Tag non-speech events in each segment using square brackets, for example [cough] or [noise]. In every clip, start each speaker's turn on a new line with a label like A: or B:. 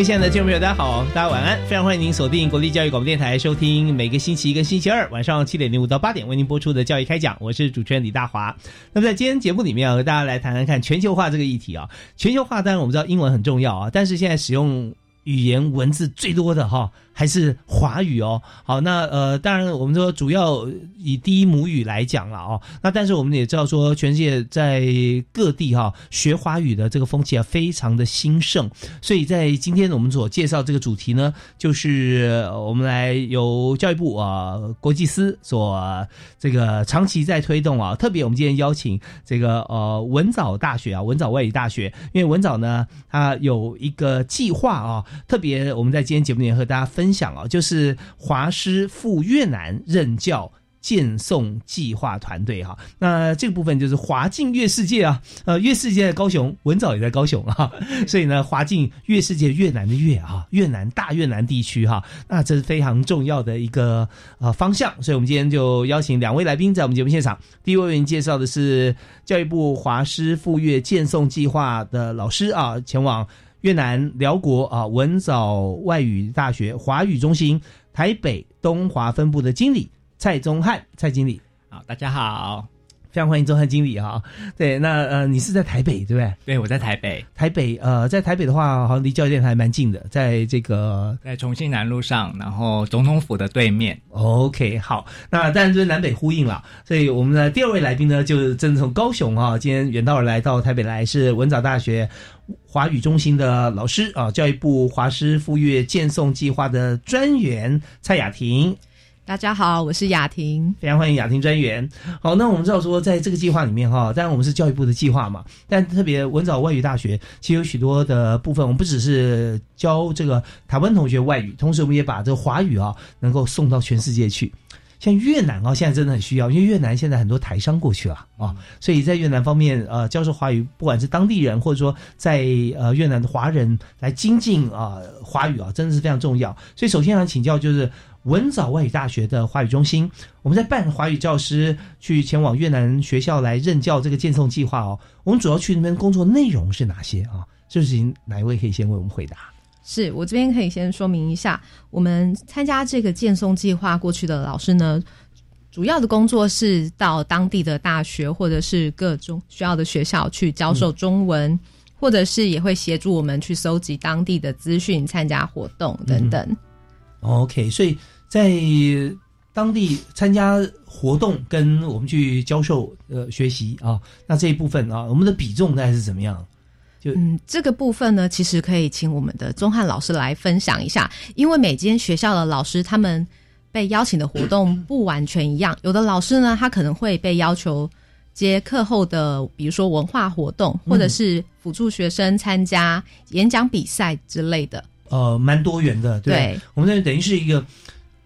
A: 位亲爱的听众朋友，大家好，大家晚安，非常欢迎您锁定国立教育广播电台，收听每个星期一跟星期二晚上七点零五到八点为您播出的教育开讲，我是主持人李大华。那么在今天节目里面啊，和大家来谈谈看全球化这个议题啊。全球化当然我们知道英文很重要啊，但是现在使用语言文字最多的哈。还是华语哦，好，那呃，当然我们说主要以第一母语来讲了哦，那但是我们也知道说，全世界在各地哈学华语的这个风气啊非常的兴盛，所以在今天我们所介绍这个主题呢，就是我们来由教育部啊国际司所这个长期在推动啊，特别我们今天邀请这个呃文藻大学啊文藻外语大学，因为文藻呢它有一个计划啊，特别我们在今天节目里面和大家分。享啊，就是华师赴越南任教建送计划团队哈。那这个部分就是华进越世界啊，呃，越世界在高雄，文藻也在高雄啊，所以呢，华进越世界越南的越啊，越南大越南地区哈，那这是非常重要的一个呃方向。所以我们今天就邀请两位来宾在我们节目现场。第一位为您介绍的是教育部华师赴越建送计划的老师啊，前往。越南辽国啊文藻外语大学华语中心台北东华分部的经理蔡宗翰蔡经理，
B: 好，大家好，
A: 非常欢迎周汉经理哈。对，那呃，你是在台北对不对？
B: 对，我在台北。
A: 台北呃，在台北的话，好像离教育电台蛮近的，在这个
B: 在重庆南路上，然后总统府的对面。
A: OK，好，那当然就是南北呼应了。所以我们的第二位来宾呢，就是正从高雄啊，今天远道而来到台北来，是文藻大学。华语中心的老师啊，教育部华师赴越建送计划的专员蔡雅婷，
C: 大家好，我是雅婷，
A: 非常欢迎雅婷专员。好，那我们知道说，在这个计划里面哈，当然我们是教育部的计划嘛，但特别文藻外语大学其实有许多的部分，我们不只是教这个台湾同学外语，同时我们也把这个华语啊，能够送到全世界去。像越南啊，现在真的很需要，因为越南现在很多台商过去了啊，所以在越南方面，呃，教授华语，不管是当地人或者说在呃越南的华人来精进啊华语啊，真的是非常重要。所以首先想请教，就是文藻外语大学的华语中心，我们在办华语教师去前往越南学校来任教这个建送计划哦，我们主要去那边工作内容是哪些啊？这事情哪一位可以先为我们回答？
C: 是我这边可以先说明一下，我们参加这个建送计划过去的老师呢，主要的工作是到当地的大学或者是各种需要的学校去教授中文，或者是也会协助我们去搜集当地的资讯、参加活动等等。
A: OK，所以在当地参加活动跟我们去教授呃学习啊，那这一部分啊，我们的比重大概是怎么样？
C: 就嗯，这个部分呢，其实可以请我们的钟汉老师来分享一下，因为每间学校的老师他们被邀请的活动不完全一样，有的老师呢，他可能会被要求接课后的，比如说文化活动，或者是辅助学生参加演讲比赛之类的。
A: 呃，蛮多元的，对，我们这等于是一个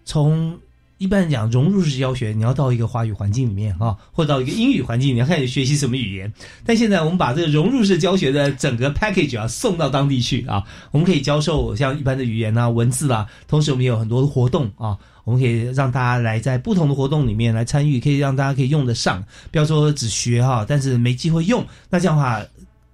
A: 从。一般来讲，融入式教学，你要到一个华语环境里面啊，或者到一个英语环境，你要开始学习什么语言。但现在我们把这个融入式教学的整个 package 啊送到当地去啊，我们可以教授像一般的语言啊、文字啦，同时我们也有很多的活动啊，我们可以让大家来在不同的活动里面来参与，可以让大家可以用得上，不要说只学哈，但是没机会用，那这样的话。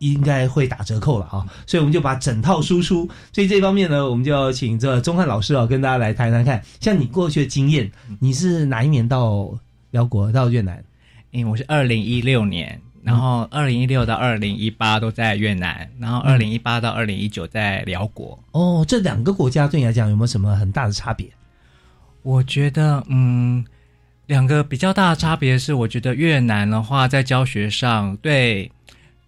A: 应该会打折扣了啊，所以我们就把整套输出。所以这方面呢，我们就要请这钟汉老师啊，跟大家来谈谈看。像你过去的经验，你是哪一年到辽国到越南？
B: 因为我是二零一六年然后二零一六到二零一八都在越南，然后二零一八到二零一九在辽国。
A: 哦，这两个国家对你来讲有没有什么很大的差别？
B: 我觉得，嗯，两个比较大的差别是，我觉得越南的话，在教学上对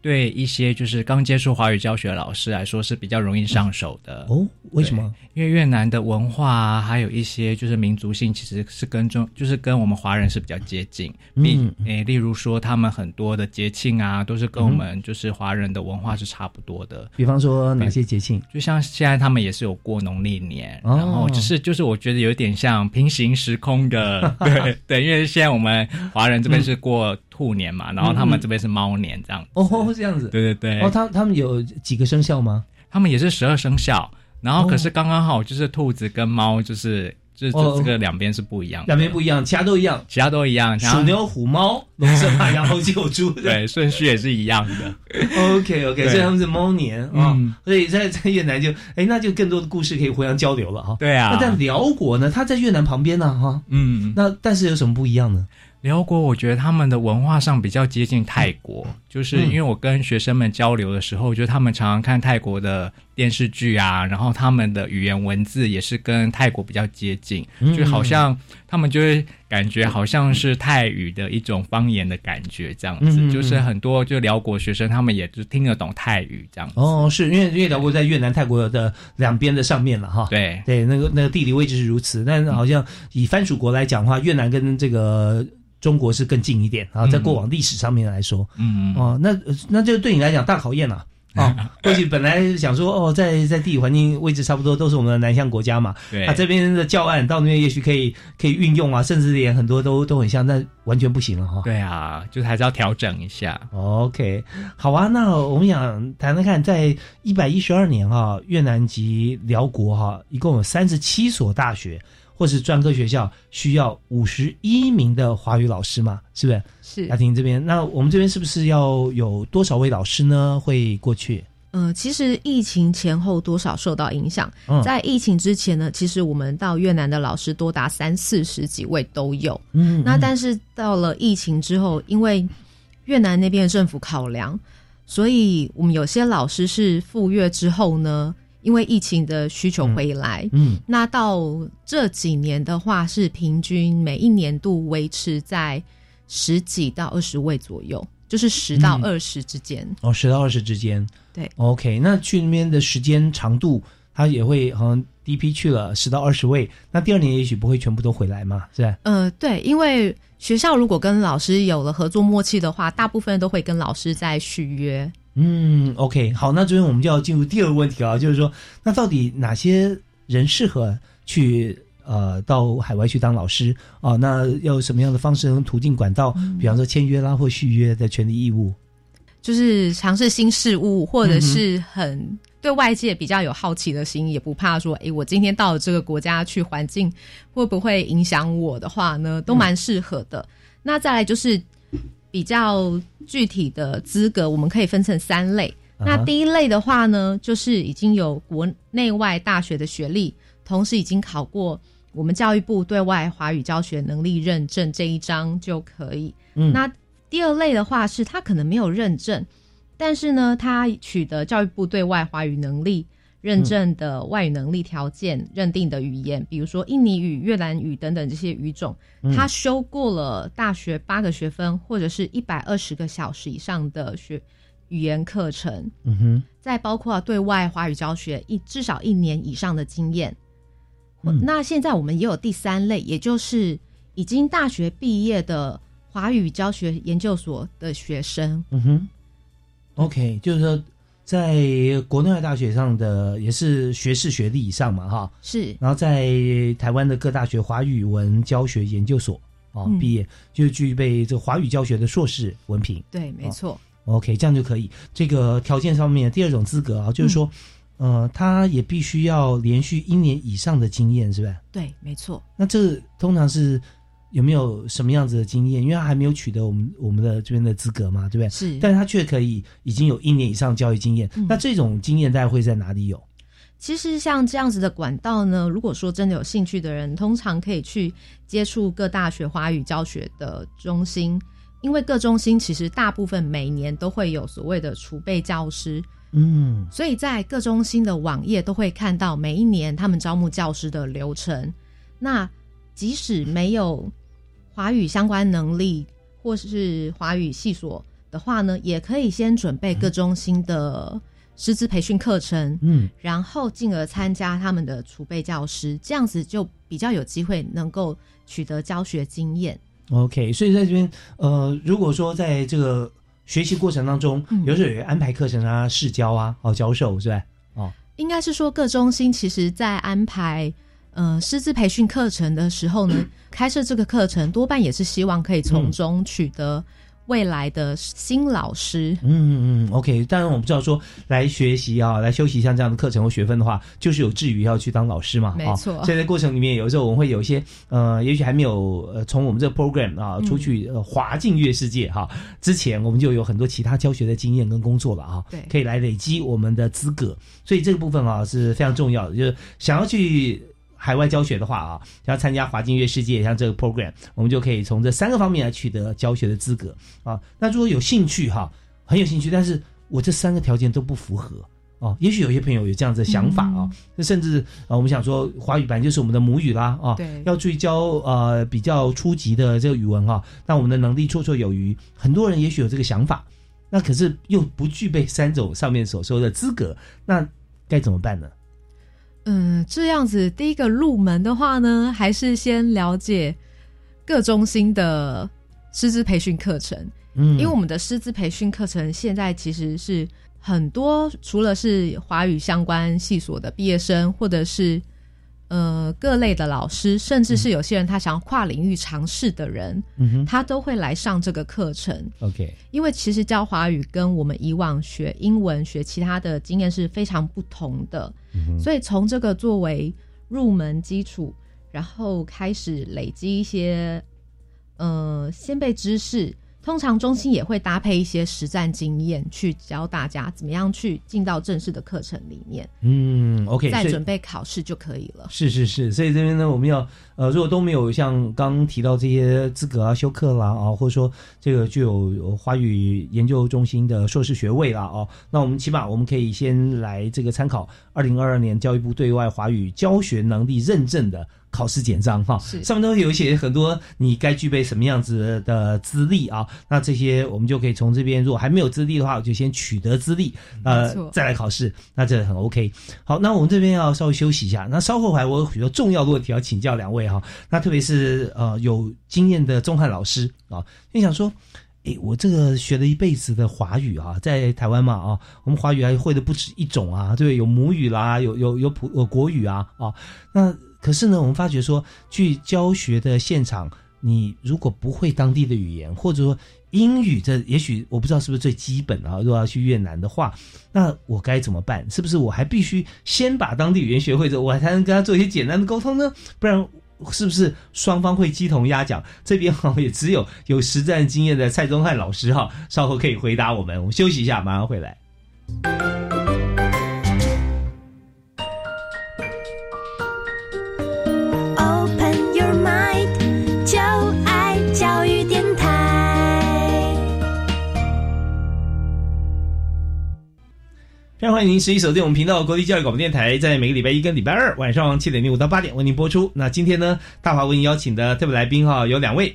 B: 对一些就是刚接触华语教学的老师来说是比较容易上手的。
A: 哦，为什么？
B: 因为越南的文化啊，还有一些就是民族性，其实是跟中就是跟我们华人是比较接近。比
A: 嗯
B: 诶，例如说他们很多的节庆啊，都是跟我们就是华人的文化是差不多的。
A: 比方说哪些节庆？
B: 就像现在他们也是有过农历年，
A: 哦
B: 然后只是就是我觉得有点像平行时空的，[laughs] 对对，因为现在我们华人这边是过兔年嘛，然后他们这边是猫年这样子。
A: 哦，这样子。
B: 对对对，
A: 哦，他他们有几个生肖吗？
B: 他们也是十二生肖，然后可是
A: 哦
B: 刚刚好就是兔子跟猫就是就是
A: 哦
B: 这个两边是不一样的，
A: 两边不一样，其他都一样。
B: 其他都一样，像
A: 鼠牛虎猫龙蛇马羊猴鸡狗猪。
B: 对顺序也是一样的。
A: OK OK，所以他们是猫年啊、
B: 嗯
A: 所以在在越南就哎，那就更多的故事可以互相交流了哈。
B: 对啊
A: 那，在辽国呢？它在越南旁边呢哈。
B: 嗯，
A: 那但是有什么不一样呢？
B: 辽国我觉得他们的文化上比较接近泰国，就是
A: 嗯。
B: 因为我跟学生们交流的时候，我觉得他们常常看泰国的电视剧啊，然后他们的语言文字也是跟泰国比较接近，
A: 嗯
B: 就好像他们就会感觉好像是泰语的一种方言的感觉，这样子，就是很多就辽国学生他们也就听得懂泰语这样子。
A: 哦，是因为因为辽国在越南、泰国的两边的上面了哈。
B: 对，
A: 对，那个那个地理位置是如此，但是好像以藩属国来讲的话，越南跟这个中国是更近一点啊，在过往历史上面来说，
B: 嗯，
A: 哦，那那就对你来讲大考验了。哦，[laughs] 过去本来想说，哦，在在地理环境位置差不多，都是我们的南向国家嘛。
B: 对，
A: 啊，这边的教案到那边也许可以可以运用啊，甚至连很多都都很像，但完全不行了哈。
B: 对啊，就是还是要调整一下。
A: OK，好啊，那我们想谈谈看，在一百一十二年哈、越南及辽国哈、一共有三十七所大学或是专科学校，需要五十一名的华语老师嘛，是不是？
C: 是
A: 雅婷这边，那我们这边是不是要有多少位老师呢？会过去？
C: 呃，其实疫情前后多少受到影响。
A: 嗯
C: 在疫情之前呢，其实我们到越南的老师多达三四十几位都有。
A: 嗯
C: 那但是到了疫情之后，因为越南那边的政府考量，所以我们有些老师是赴越之后呢，因为疫情的需求回来。
A: 嗯
C: 那到这几年的话，是平均每一年度维持在十几到二十位左右，就是十到
A: 嗯
C: 二十之间。
A: 哦，十到二十之间。
C: 对
A: ，OK，那去那边的时间长度，它也会好像第一批去了十到二十位，那第二年也许不会全部都回来嘛，是吧？
C: 呃，对，因为学校如果跟老师有了合作默契的话，大部分都会跟老师在续约。
A: 嗯，OK，好，那这边我们就要进入第二个问题啊，就是说，那到底哪些人适合去呃到海外去当老师啊、那要什么样的方式跟途径管道？比方说签约啦或续约的权利义务。
C: 就是尝试新事物，或者是很对外界比较有好奇的心，也不怕说，诶，我今天到了这个国家去，环境会不会影响我的话呢，都蛮适合的。那再来就是比较具体的资格，我们可以分成三类。
A: 啊
C: 那第一类的话呢，就是已经有国内外大学的学历，同时已经考过我们教育部对外华语教学能力认证这一章就可以。
A: 嗯
C: 那第二类的话是他可能没有认证，但是呢，他取得教育部对外华语能力认证的外语能力条件认定的语言，比如说印尼语、越南语等等这些语种，他修过了大学八个学分或者是一百二十个小时以上的学语言课程，
A: 嗯哼，
C: 再包括对外华语教学一至少一年以上的经验。
A: 嗯。
C: 那现在我们也有第三类，也就是已经大学毕业的华语教学研究所的学生。
A: 嗯哼，OK，就是说，在国内外大学上的也是学士学历以上嘛，哈，
C: 是
A: 然后在台湾的各大学华语文教学研究所哦、
C: 嗯
A: 毕业，就具备这个华语教学的硕士文凭。
C: 对，没错。
A: OK，这样就可以。这个条件上面，第二种资格啊，就是说，呃，他也必须要连续一年以上的经验，是吧？
C: 对，没错。
A: 那这通常是有没有什么样子的经验？因为他还没有取得我们我们的这边的资格嘛，对不对？
C: 是，
A: 但是他却可以已经有一年以上教育经验。
C: 嗯
A: 那这种经验大概会在哪里有？
C: 其实像这样子的管道呢，如果说真的有兴趣的人，通常可以去接触各大学华语教学的中心，因为各中心其实大部分每年都会有所谓的储备教师，
A: 嗯
C: 所以在各中心的网页都会看到每一年他们招募教师的流程。那即使没有华语相关能力或是华语系所的话呢，也可以先准备各中心的师资培训课程，
A: 嗯
C: 然后进而参加他们的储备教师，这样子就比较有机会能够取得教学经验。
A: ，OK，所以在这边呃，如果说在这个学习过程当中，
C: 嗯
A: 有时候有安排课程啊、试教啊、哦教授是吧？
C: 哦应该是说各中心其实在安排呃师资培训课程的时候呢，[clears throat] 开设这个课程多半也是希望可以从中取得未来的新老师。
A: 嗯嗯嗯，OK。当然我们知道说来学习啊，来修习像这样的课程或学分的话，就是有志于要去当老师嘛，哦
C: 没错
A: 所以在过程里面，有时候我们会有一些呃，也许还没有呃从我们这个 program 啊
C: 嗯
A: 出去呃滑进乐世界哈、之前，我们就有很多其他教学的经验跟工作了啊，
C: 对
A: 可以来累积我们的资格。所以这个部分啊是非常重要的，就是想要去。海外教学的话啊，要参加华金乐世界像这个 program，我们就可以从这三个方面来取得教学的资格啊。那如果有兴趣哈、很有兴趣，但是我这三个条件都不符合哦。也许有些朋友有这样子的想法啊，那、甚至啊，我们想说华语版就是我们的母语啦啊，
C: 对
A: 要注意教呃比较初级的这个语文哈、那我们的能力绰绰有余。很多人也许有这个想法，那可是又不具备三种上面所说的资格，那该怎么办呢？
C: 嗯，这样子第一个入门的话呢，还是先了解各中心的师资培训课程。
A: 嗯，
C: 因为我们的师资培训课程现在其实是很多，除了是华语相关系所的毕业生，或者是呃各类的老师，甚至是有些人他想要跨领域尝试的人，他都会来上这个课程。
A: ，OK，
C: 因为其实教华语跟我们以往学英文、学其他的经验是非常不同的，所以从这个作为入门基础，然后开始累积一些呃先辈知识。通常中心也会搭配一些实战经验，去教大家怎么样去进到正式的课程里面，
A: 嗯，OK，
C: 再准备考试就可以了。
A: 是是是，所以这边呢，我们要呃，如果都没有像刚刚提到这些资格啊、修课啦啊，或者说这个具有有华语研究中心的硕士学位啦哦，那我们起码我们可以先来这个参考二零二二年教育部对外华语教学能力认证的。考试简章哈，上面都有写很多你该具备什么样子的资历啊，那这些我们就可以从这边，如果还没有资历的话，我就先取得资历，呃，再来考试，那这很 OK。好，那我们这边要稍微休息一下。那稍后还我有许多重要的问题要请教两位哈。那特别是呃有经验的钟汉老师啊，就想说，诶，我这个学了一辈子的华语啊，在台湾嘛啊，我们华语还会的不止一种啊，对，有母语啦，有有有普有国语啊啊。那可是呢，我们发觉说，去教学的现场，你如果不会当地的语言，或者说英语这也许我不知道是不是最基本啊。如果要去越南的话，那我该怎么办？是不是我还必须先把当地语言学会之后，我才能跟他做一些简单的沟通呢？不然是不是双方会鸡同鸭讲？这边哈也只有有实战经验的蔡宗汉老师哈，稍后可以回答我们。我们休息一下，马上回来。非常欢迎您持续锁定我们频道国立教育广播电台，在每个礼拜一跟礼拜二晚上七点零五到八点为您播出。那今天呢，大华为您邀请的特别来宾哈有两位，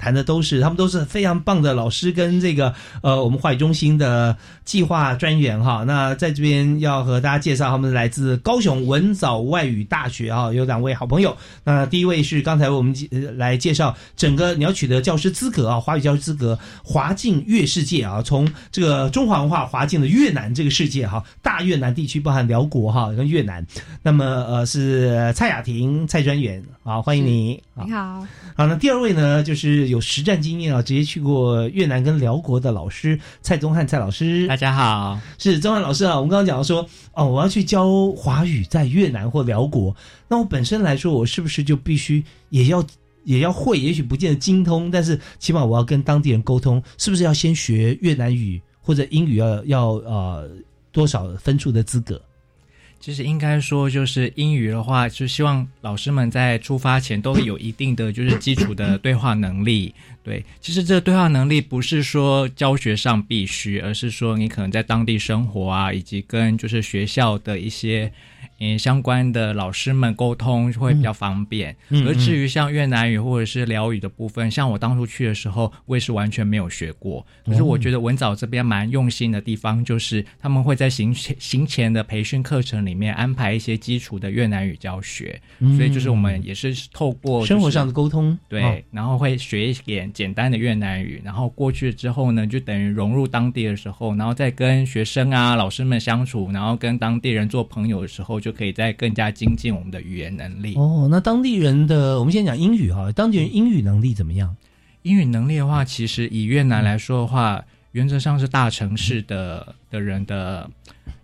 A: 谈的都是他们都是非常棒的老师跟这个呃我们话语中心的计划专员哈。那在这边要和大家介绍，他们来自高雄文藻外语大学哈，有两位好朋友。那第一位是刚才我们呃来介绍整个你要取得教师资格啊，华语教师资格，华进越世界啊，从这个中华文化华进了越南这个世界哈，大越南地区包含辽国哈跟越南。那么呃是蔡雅婷蔡专员，啊欢迎你。
C: 你好，
A: 好，那第二位呢，就是有实战经验啊，直接去过越南跟辽国的老师蔡宗汉蔡老师。
B: 大家好，
A: 是宗汉老师啊，我们刚刚讲到说，哦，我要去教华语在越南或辽国，那我本身来说，我是不是就必须也要也要会？也许不见得精通，但是起码我要跟当地人沟通，是不是要先学越南语或者英语要要呃多少分数的资格？
B: 其实应该说，就是英语的话，就希望老师们在出发前都有一定的就是基础的对话能力。对，其实这个对话能力不是说教学上必须，而是说你可能在当地生活啊，以及跟就是学校的一些。嗯，相关的老师们沟通会比较方便。
A: 嗯
B: 而至于像越南语或者是辽语的部分，像我当初去的时候，我也是完全没有学过。可是我觉得文藻这边蛮用心的地方，就是他们会在行前行前的培训课程里面安排一些基础的越南语教学，所以就是我们也是透过、就是
A: 嗯生活上的沟通，
B: 对，
A: 哦。
B: 然后会学一点简单的越南语，然后过去之后呢，就等于融入当地的时候，然后再跟学生啊、老师们相处，然后跟当地人做朋友的时候，就可以再更加精进我们的语言能力。
A: 哦，那当地人的，我们先讲英语哈，当地人英语能力怎么样？
B: 英语能力的话，其实以越南来说的话，原则上是大城市的的人的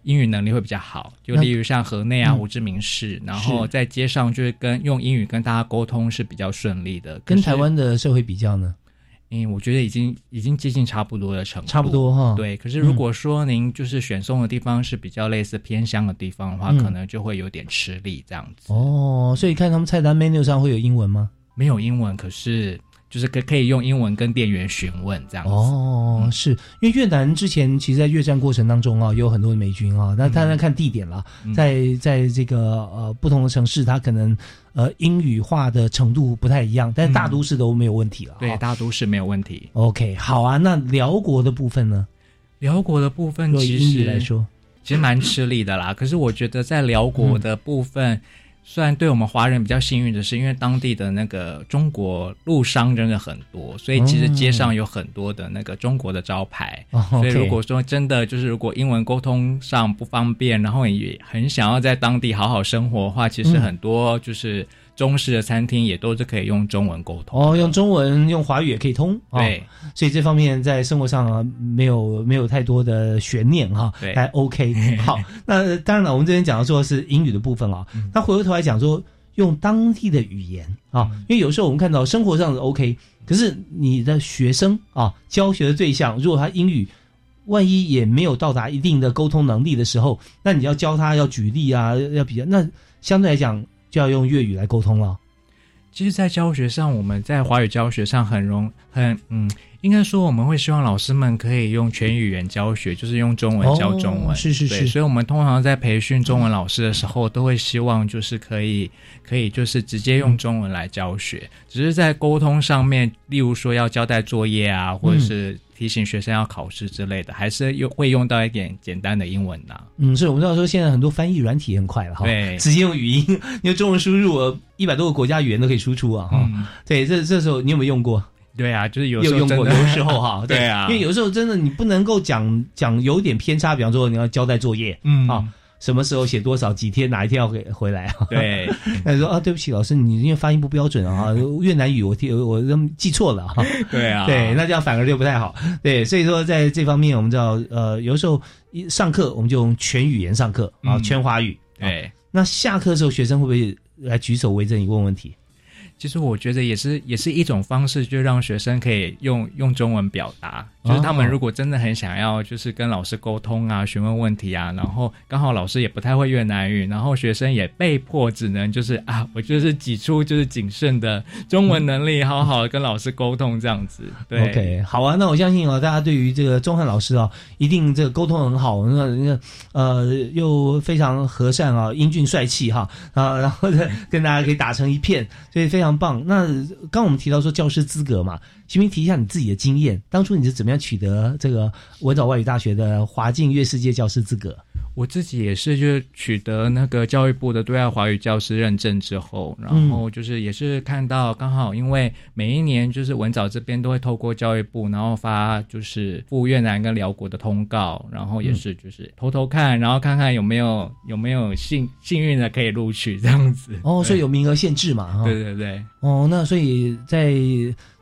B: 英语能力会比较好，就例如像河内啊、
A: 嗯
B: 胡志明市，然后在街上就是跟用英语跟大家沟通是比较顺利的。
A: 跟台湾的社会比较呢？
B: 嗯，我觉得已经已经接近差不多的程度，
A: 差不多哈。，
B: 对，可是如果说您就是选送的地方是比较类似偏乡的地方的话，
A: 嗯
B: 可能就会有点吃力这样子。
A: 哦，所以看他们菜单 menu 上会有英文吗？
B: 没有英文，可是就是可可以用英文跟店员询问这样子。
A: 哦，
B: 嗯
A: 是因为越南之前其实，在越战过程当中啊，有很多的美军啊，那当然看地点了，
B: 嗯
A: 在在这个呃不同的城市，它可能呃英语化的程度不太一样，但是大都市都没有问题了。
B: 对，大都市没有问题。
A: OK，好啊。那辽国的部分呢？
B: 辽国的部分其实
A: 来，说，
B: 其实蛮吃力的啦。可是我觉得在辽国的部分，虽然对我们华人比较幸运的是，因为当地的那个中国路商真的很多，所以其实街上有很多的那个中国的招牌。
A: 哦
B: 所以如果说真的就是如果英文沟通上不方便，然后也很想要在当地好好生活的话，其实
A: 嗯
B: 很多就是中式的餐厅也都是可以用中文沟通。
A: 哦，用中文、用华语也可以通。哦
B: 对，
A: 所以这方面在生活上啊，没有没有太多的悬念哈，
B: 对
A: 还 OK。[laughs] 好，那当然了，我们这边讲的说是英语的部分啊，
B: 嗯
A: 那回过头来讲说用当地的语言啊，因为有时候我们看到生活上是 OK，可是你的学生啊，教学的对象如果他英语。万一也没有到达一定的沟通能力的时候，那你要教他要举例啊，要比较，那相对来讲要用粤语来沟通了。
B: 其实，在教学上，我们在华语教学上很容很嗯，应该说我们会希望老师们可以用全语言教学，就是用中文教中文。
A: 哦是是是
B: 所以我们通常在培训中文老师的时候，都会希望就是可以可以就是直接用中文来教学，只是在沟通上面，例如说要交代作业啊，或者是提醒学生要考试之类的，还是用会用到一点简单的英文呐、
A: 嗯，是我们知道说现在很多翻译软体很快了哈，
B: 对
A: 直接用语音，[laughs] 因为中文输入一百多个国家语言都可以输出啊哈。
B: 嗯，
A: 对，这这时候你有没有用过？
B: 对啊，就是有
A: 有用过，有时候哈，[laughs]
B: 对啊
A: 因为有时候真的你不能够讲讲有点偏差，比方说你要交代作业，
B: 嗯
A: 啊什么时候写多少，几天哪一天要回回来啊？
B: 对，[laughs]
A: 那你说啊，对不起，老师，你因为发音不标准啊，[laughs] 越南语我听我我记错了哈。
B: 对啊，
A: 对，那这样反而就不太好。对，所以说在这方面，我们知道，呃，有时候一上课我们就用全语言上课啊，
B: 嗯
A: 全华语。啊
B: 对。
A: 那下课的时候，学生会不会来举手为证，你问问题？
B: 其实我觉得也是，也是一种方式，就让学生可以用用中文表达。就是他们如果真的很想要，就是跟老师沟通啊、询问问题啊，然后刚好老师也不太会越南语，然后学生也被迫只能就是啊，我就是挤出就是谨慎的中文能力，好好的跟老师沟通这样子。对
A: OK，好啊，那我相信啊，大家对于这个钟汉老师啊，一定这个沟通很好，那那呃又非常和善啊，英俊帅气哈啊，然后呢跟大家可以打成一片，所以非常棒。那刚刚我们提到说教师资格嘛，请您提一下你自己的经验，当初你是怎么样取得这个文藻外语大学的华敬粤世界教师资格？
B: 我自己也是，就是取得那个教育部的对外华语教师认证之后，然后就是也是看到刚好，因为每一年就是文藻这边都会透过教育部，然后发就是赴越南跟辽国的通告，然后也是就是偷偷看，然后看看有没有有没有幸幸运的可以录取这样子。
A: 哦，所以有名额限制嘛，
B: 对对对，
A: 哦，那所以在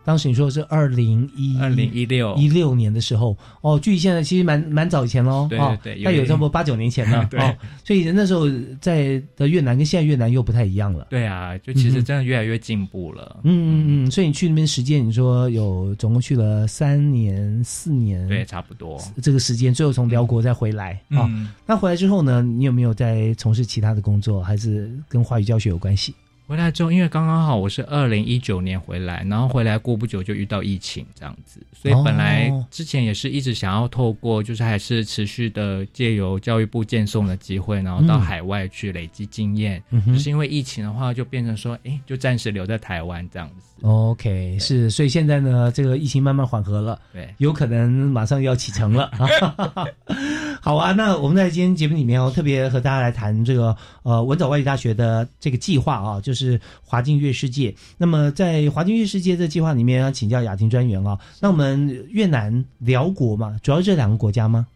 A: 当时你说是二零一
B: 二零一六
A: 一六年的时候，哦，距离现在其实蛮蛮早以前喽，
B: 对
A: 哦
B: 对对有
A: 那有差不多八九年前了，[laughs]
B: 对
A: 哦，所以那时候在的越南跟现在越南又不太一样了。
B: 对啊，就其实真的越来越进步了。
A: 嗯嗯嗯，所以你去那边时间，你说有总共去了三年四年，
B: 对，，差不多。
A: 这个时间最后从辽国再回来啊、
B: 嗯，
A: 那回来之后呢，你有没有在从事其他的工作，还是跟华语教学有关系？
B: 回来之后，因为刚刚好我是二零一九年回来，然后回来过不久就遇到疫情这样子，所以本来
A: 哦
B: 之前也是一直想要透过，就是还是持续的借由教育部荐送的机会，然后到
A: 嗯
B: 海外去累积经验。
A: 嗯哼
B: 就是因为疫情的话，就变成说，哎，就暂时留在台湾这样子。
A: OK，是，所以现在呢，这个疫情慢慢缓和了，
B: 对，
A: 有可能马上要启程了。[laughs] 好啊，那我们在今天节目里面哦，特别和大家来谈这个呃文藻外语大学的这个计划啊，就是华进越世界。那么在华进越世界这计划里面，要请教雅婷专员啊，那我们越南、辽国嘛，主要是这两个国家吗？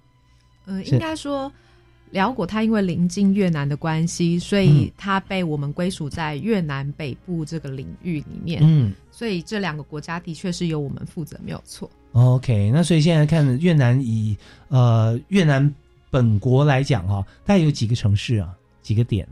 C: 嗯，应该说，辽国它因为临近越南的关系，所
A: 嗯
C: 以它被我们归属在越南北部这个领域里面。
A: 嗯
C: 所以这两个国家的确是由我们负责，没有错。
A: ，OK，那所以现在看越南以呃越南本国来讲哈、大概有几个城市啊，几个点，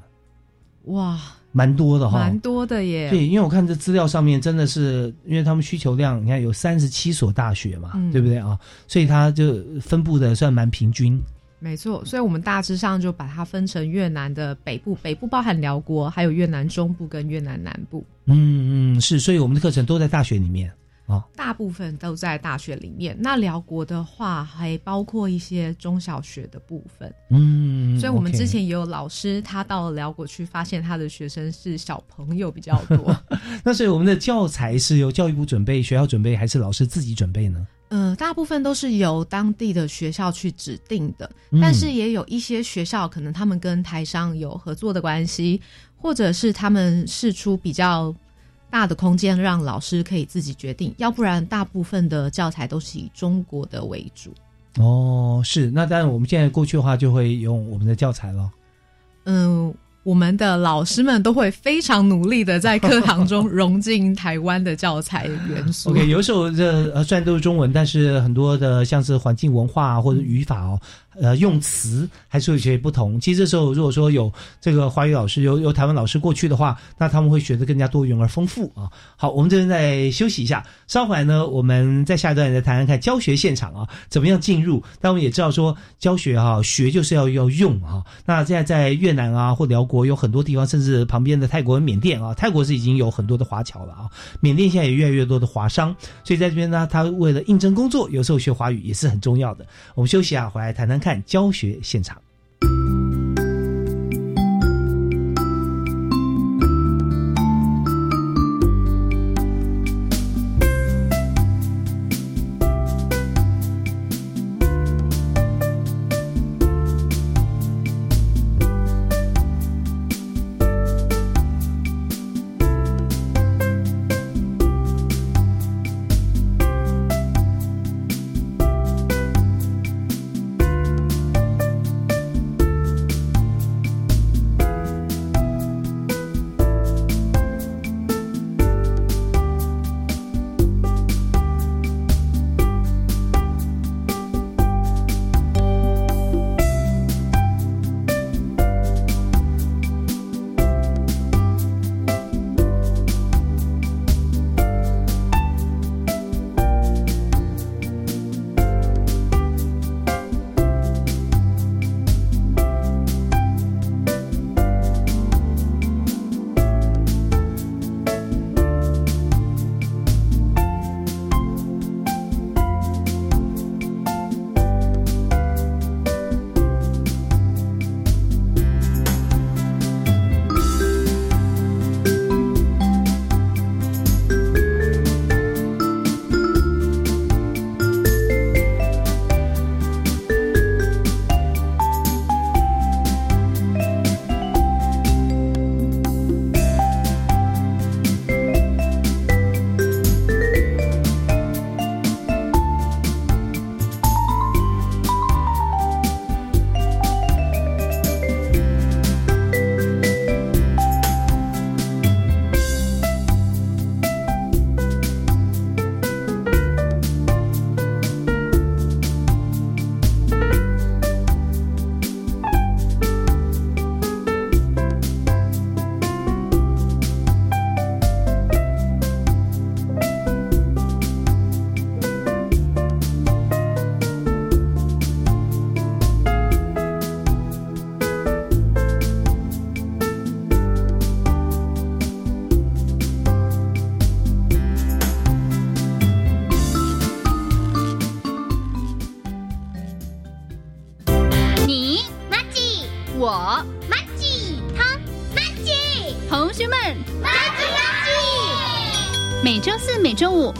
C: 哇，
A: 蛮多的哈、
C: 蛮多的耶。
A: 对，因为我看这资料上面真的是，因为他们需求量，你看有三十七所大学嘛，
C: 嗯
A: 对不对啊？所以它就分布的算蛮平均。
C: 没错，所以我们大致上就把它分成越南的北部，北部包含辽国，还有越南中部跟越南南部，
A: 嗯嗯，是，所以我们的课程都在大学里面。
C: 大部分都在大学里面。那辽国的话，还包括一些中小学的部分。
A: 嗯，
C: 所以我们之前也有老师，他到了辽国去，发现他的学生是小朋友比较多。[laughs]
A: 那所以我们的教材是由教育部准备、学校准备，还是老师自己准备呢？
C: 呃，大部分都是由当地的学校去指定的，
A: 嗯
C: 但是也有一些学校可能他们跟台商有合作的关系，或者是他们试出比较大的空间，让老师可以自己决定，要不然大部分的教材都是以中国的为主。
A: 哦，是。那当然，我们现在过去的话，就会用我们的教材了。
C: 嗯，我们的老师们都会非常努力的在课堂中融进台湾的教材元素。
A: OK，有时候这呃虽然都是中文，但是很多的像是环境文化或者语法哦，呃用词还是有些不同。其实这时候如果说有这个华语老师，有有台湾老师过去的话，那他们会学得更加多元而丰富啊。好，我们这边再休息一下，稍后来呢，我们在下一段再谈谈看教学现场啊怎么样进入。但我们也知道说教学哈、学就是要要用啊。那现在在越南啊或辽国有很多地方，甚至旁边的泰国、缅甸啊，泰国是已经有很多的华侨了啊，缅甸现在也越来越多的华商，所以在这边呢，他为了应征工作，有时候学华语也是很重要的。我们休息啊，回来谈谈看看教学现场。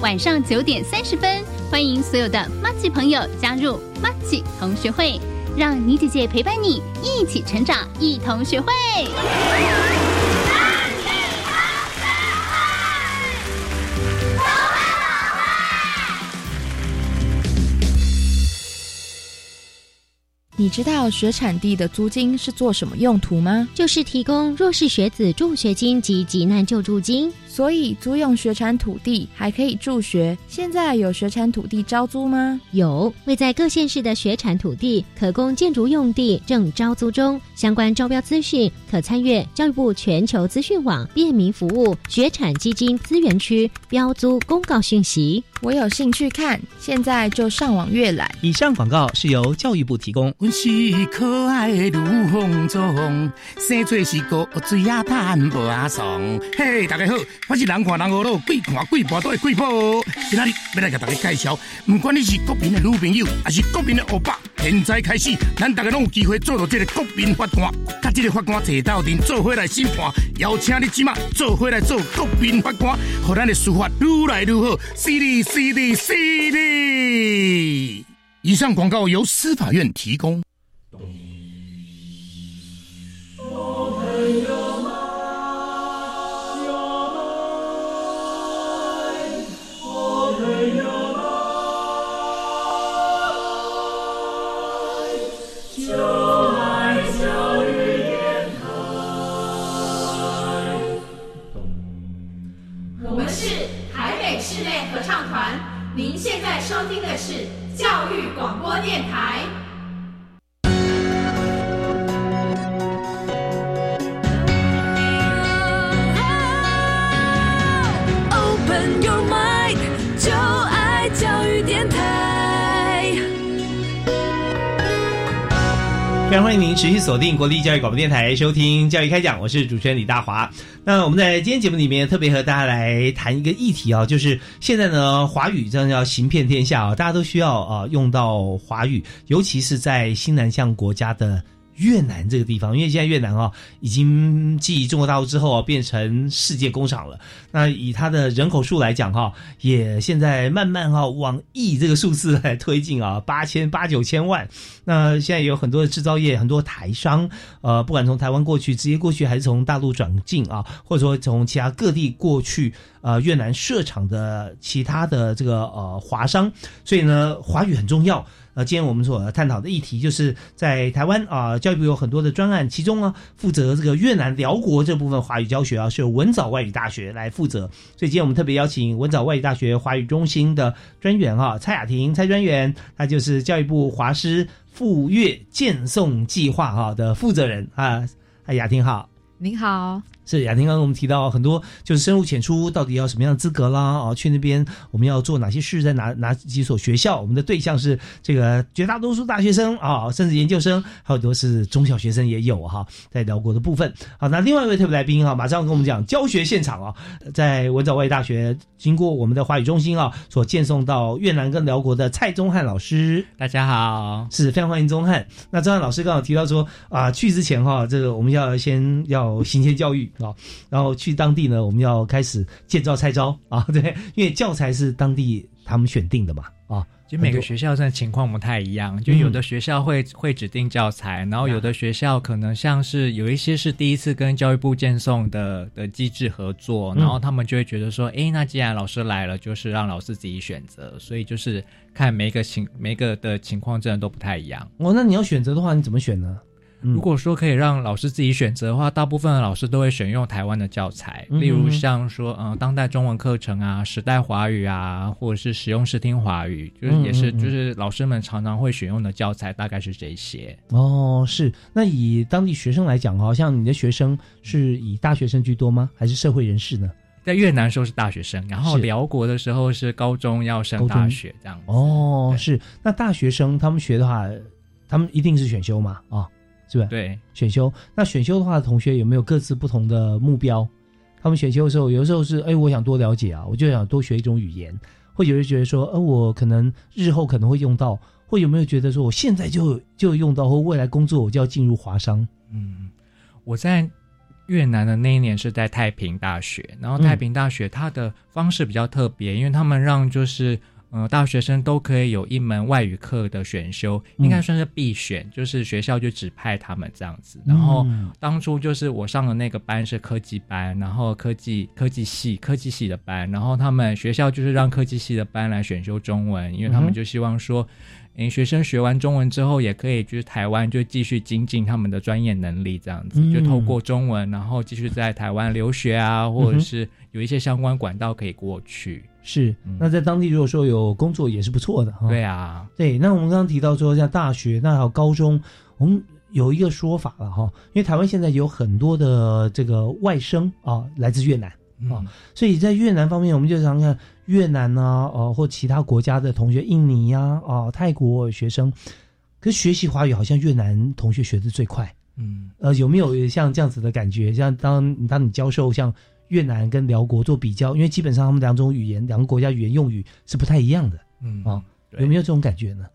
D: 晚上九点三十分，欢迎所有的马吉朋友加入马吉同学会，让妮姐姐陪伴你一起成长，一同学会。
E: 你知道学产地的租金是做什么用途吗？
F: 就是提供弱势学子助学金及急难救助金。
E: 所以租用学产土地还可以助学。现在有学产土地招租吗？
F: 有，位在各县市的学产土地可供建筑用地正招租中。相关招标资讯可参阅教育部全球资讯网便民服务学产基金资源区标租公告讯息。
E: 我有兴趣看，现在就上网阅览。
A: 以上广告是由教育部提供。
G: 阮是可爱的卢凤中，生做是个水啊淡薄啊爽。嘿，大家好，我是人看人好路，鬼看鬼跋倒的鬼宝。今要来给大家介绍，不管你是国民的女朋友，还是国民的欧巴，现在开始，咱大家拢有机会做到这个国民法官，甲这个法官坐斗阵做伙来审判，邀请你即马做伙来做国民法官，让咱的司法愈来愈好，犀利犀利犀利。以上广告由司法院提供。
A: 常欢迎您持续锁定国立教育广播电台收听教育开讲，我是主持人李大华。那我们在今天节目里面特别和大家来谈一个议题啊，就是现在呢华语真的要行遍天下啊，大家都需要啊用到华语，尤其是在新南向国家的。越南这个地方，因为现在越南啊，已经继中国大陆之后啊，变成世界工厂了。那以它的人口数来讲哈，也现在慢慢哈往亿这个数字来推进啊，八千八九千万。那现在有很多的制造业，很多台商，呃，不管从台湾过去，直接过去，还是从大陆转进啊，或者说从其他各地过去，呃，越南设厂的其他的这个呃华商，所以呢，华语很重要。呃，今天我们所探讨的议题就是在台湾啊、教育部有很多的专案，其中呢负责这个越南、辽国这部分华语教学啊，是由文藻外语大学来负责。所以今天我们特别邀请文藻外语大学华语中心的专员哈、蔡雅婷蔡专员，他就是教育部华师赴越建送计划哈、的负责人啊。啊，雅婷好。
C: 您好，
A: 是雅婷刚刚我们提到很多，就是深入浅出，到底要什么样的资格啦？啊，去那边我们要做哪些事，在哪哪几所学校？我们的对象是这个绝大多数大学生啊，甚至研究生，还有很多是中小学生也有哈，在辽国的部分。好，那另外一位特别来宾哈，马上跟我们讲教学现场啊，在文藻外语大学经过我们的华语中心啊，所荐送到越南跟辽国的蔡宗汉老师。
B: 大家好，
A: 是非常欢迎宗汉。那宗汉老师刚好提到说啊，去之前哈，这个我们要先要行前教育啊，然后去当地呢，我们要开始见招拆招啊，[laughs] 对，因为教材是当地他们选定的嘛啊。
B: 就每个学校真的情况不太一样，就有的学校会会指定教材，然后有的学校可能像是有一些是第一次跟教育部建送的的机制合作，然后他们就会觉得说，诶，那既然老师来了，就是让老师自己选择，所以就是看每个情每个的情况真的都不太一样。
A: 哦，那你要选择的话，你怎么选呢？
B: 如果说可以让老师自己选择的话，大部分的老师都会选用台湾的教材，
A: 嗯
B: 例如像说，嗯、当代中文课程啊、时代华语啊，或者是实用视听华语，就是也是
A: 嗯嗯嗯
B: 就是老师们常常会选用的教材，大概是这些。
A: 哦，是。那以当地学生来讲，好像你的学生是以大学生居多吗？还是社会人士呢？
B: 在越南的时候是大学生，然后
A: 是
B: 辽国的时候是高中要升大学这样子。
A: 哦，是。那大学生他们学的话，他们一定是选修吗？啊、是吧？
B: 对，
A: 选修。那选修的话，同学有没有各自不同的目标？他们选修的时候，有的时候是，哎，我想多了解啊，我就想多学一种语言，或有人觉得说，呃，我可能日后可能会用到，或有没有觉得说我现在就就用到，或未来工作我就要进入华商？
B: 嗯，我在越南的那一年是在太平大学，然后太平大学它的方式比较特别，因为他们让就是。呃，大学生都可以有一门外语课的选修，应该算是必选，就是学校就指派他们这样子。然后当初就是我上的那个班是科技班，然后科技科技系科技系的班，然后他们学校就是让科技系的班来选修中文，因为他们就希望说，诶，学生学完中文之后也可以就是台湾就继续精进他们的专业能力，这样子就透过中文，然后继续在台湾留学啊，或者是有一些相关管道可以过去。
A: 是，那在当地如果说有工作也是不错的哈。
B: 对啊，
A: 对。那我们刚刚提到说，像大学，那还有高中，我们有一个说法了哈，因为台湾现在有很多的这个外生啊，来自越南啊，所以在越南方面，我们就常看越南啊，哦，或其他国家的同学，印尼呀，啊，泰国学生，可是学习华语好像越南同学学的最快。
B: 嗯，
A: 呃，有没有像这样子的感觉？像当当你教授像。越南跟辽国做比较，因为基本上他们两种语言，两个国家语言用语是不太一样的。
B: 嗯
A: 啊，有没有这种感觉呢？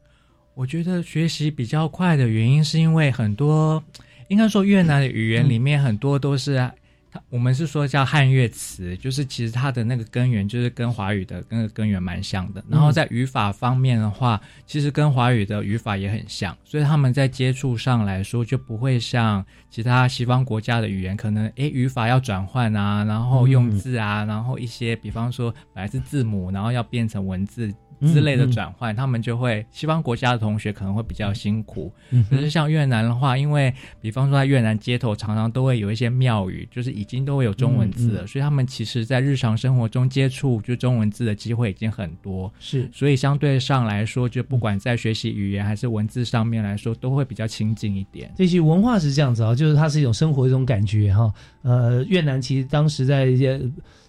B: 我觉得学习比较快的原因，是因为很多，应该说越南的语言里面很多都是。它我们是说叫汉乐词，就是其实它的那个根源就是跟华语的那个根源蛮像的。然后在语法方面的话，其实跟华语的语法也很像，所以他们在接触上来说就不会像其他西方国家的语言，可能诶语法要转换啊，然后用字啊，然后一些比方说本来是字母，然后要变成文字。之类的转换，他们就会西方国家的同学可能会比较辛苦。可是像越南的话，因为比方说在越南街头常常都会有一些庙宇，就是已经都会有中文字了，所以他们其实在日常生活中接触就中文字的机会已经很多。
A: 是，
B: 所以相对上来说，就不管在学习语言还是文字上面来说，都会比较亲近一点。
A: 这些文化是这样子啊，就是它是一种生活一种感觉哈。呃，越南其实当时在一些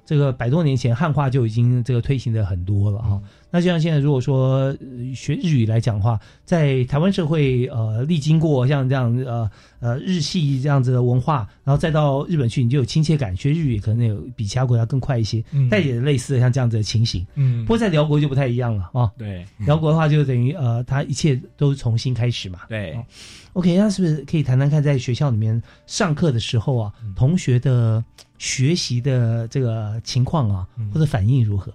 A: 这个百多年前汉化就已经这个推行的很多了哈。那就像现在，如果说学日语来讲的话，在台湾社会呃历经过像这样呃呃日系这样子的文化，然后再到日本去，你就有亲切感，学日语可能有比其他国家更快一些，嗯但也类似的像这样子的情形。
B: 嗯，
A: 不过在辽国就不太一样了啊。
B: 对，
A: 辽国的话就等于呃，它一切都重新开始嘛。
B: 对
A: ，OK，那是不是可以谈谈看，在学校里面上课的时候啊，同学的学习的这个情况啊，或者反应如何？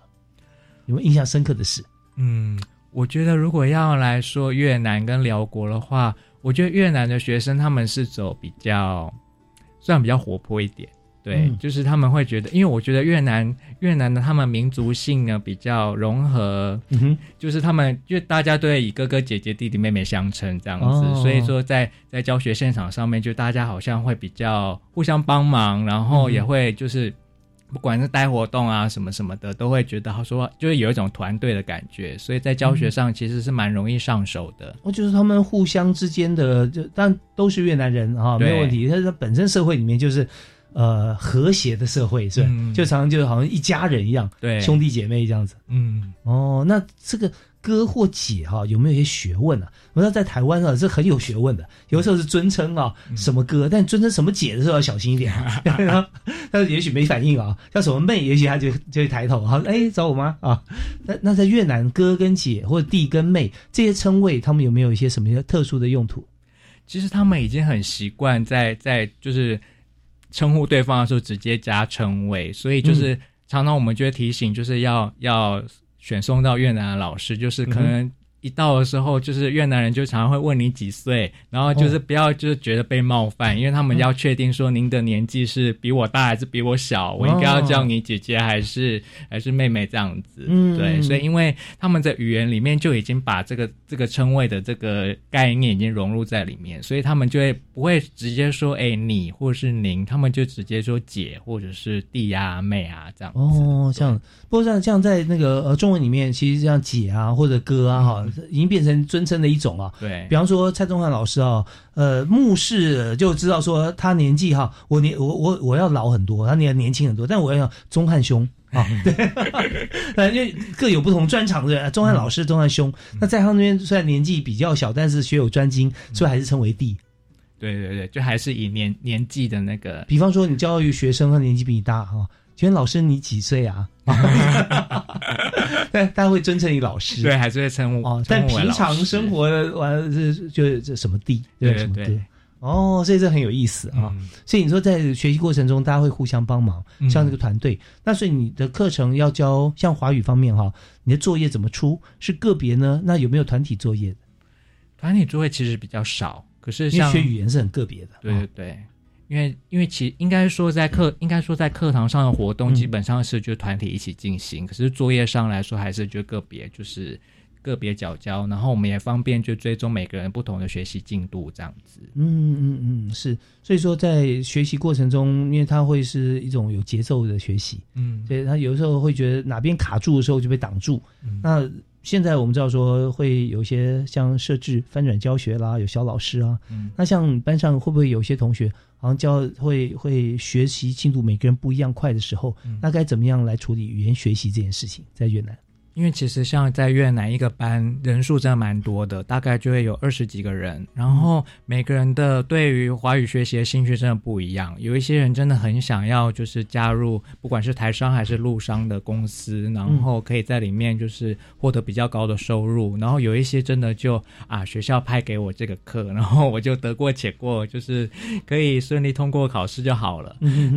A: 有没有印象深刻的事？
B: 嗯，我觉得如果要来说越南跟辽国的话，我觉得越南的学生他们是走比较，算比较活泼一点。对，就是他们会觉得，因为我觉得越南越南的他们民族性呢比较融合，
A: 嗯哼，
B: 就是他们就大家都以哥哥姐姐弟弟妹妹相称这样子，所以说在在教学现场上面，就大家好像会比较互相帮忙，然后也会就是。不管是带活动啊什么什么的，都会觉得他说就是有一种团队的感觉，所以在教学上其实是蛮容易上手的。
A: 我就是他们互相之间的，就但都是越南人啊，没有问题。但是本身社会里面就是呃和谐的社会，是吧？就常常就好像一家人一样，
B: 对，
A: 兄弟姐妹这样子。
B: 嗯，
A: 哦，那这个。哥或姐哈，有没有一些学问啊？我说在台湾啊，是很有学问的。有时候是尊称啊，什么哥，但尊称什么姐的时候要小心一点。[laughs] 但是也许没反应啊，叫什么妹，也许他就就会抬头啊，哎，找我妈啊。那那在越南，哥跟姐或者弟跟妹这些称谓，他们有没有一些什么特殊的用途？
B: 其实他们已经很习惯在在就是称呼对方的时候直接加称谓，所以就是常常我们就会提醒，就是要要。选送到越南的老师，就是可能一到的时候，就是越南人就常常会问你几岁，然后就是不要就是觉得被冒犯，因为他们要确定说您的年纪是比我大还是比我小，我应该要叫你姐姐还是还是妹妹这样子。
A: 嗯，
B: 对，所以因为他们在语言里面就已经把这个这个称谓的这个概念已经融入在里面，所以他们就会不会直接说哎你或是您，他们就直接说姐或者是弟啊妹啊这样。
A: 哦，这样。不过像像在那个呃中文里面，其实像姐啊或者哥啊哈，已经变成尊称的一种啊。
B: 对，
A: 比方说蔡宗汉老师啊，呃，目视就知道说他年纪哈，我年我我我要老很多，他年年轻很多，但我要宗汉兄啊，对，因为各有不同专长的钟汉老师、钟汉兄。那在他那边虽然年纪比较小，但是学有专精，所以还是称为弟。
B: 对对对，就还是以年年纪的那个，
A: 比方说你教育学生，他年纪比你大哈。请问老师你几岁啊？[laughs] 但大家会尊称你老师，
B: 对，还是会称呼
A: 哦。但平常生活完是就这什么地，
B: 对
A: 什么
B: 对
A: 对。哦，所以这很有意思啊。
B: 嗯
A: 所以你说在学习过程中，大家会互相帮忙，
B: 嗯
A: 像这个团队。那所以你的课程要教，像华语方面哈，你的作业怎么出？是个别呢？那有没有团体作业的？
B: 团体作业其实比较少，可是像
A: 学语言是很个别的。
B: 对对对，因为因为其应该说在课应该说在课堂上的活动
A: 嗯
B: 基本上是就团体一起进行，可是作业上来说还是就个别就是个别角交，然后我们也方便就追踪每个人不同的学习进度这样子。
A: 嗯嗯嗯，是。所以说，在学习过程中，因为它会是一种有节奏的学习，
B: 嗯
A: 所以他有时候会觉得哪边卡住的时候就被挡住。
B: 嗯
A: 那现在我们知道说会有一些像设置翻转教学啦，有小老师啊。
B: 嗯
A: 那像班上会不会有些同学好像教会会学习进度每个人不一样快的时候，
B: 嗯
A: 那该怎么样来处理语言学习这件事情？在越南，
B: 因为其实像在越南一个班人数真的蛮多的，大概就会有二十几个人，然后每个人的对于华语学习的兴趣真的不一样。有一些人真的很想要就是加入，不管是台商还是陆商的公司，然后可以在里面就是获得比较高的收入。然后有一些真的就啊学校派给我这个课，然后我就得过且过，就是可以顺利通过考试就好了。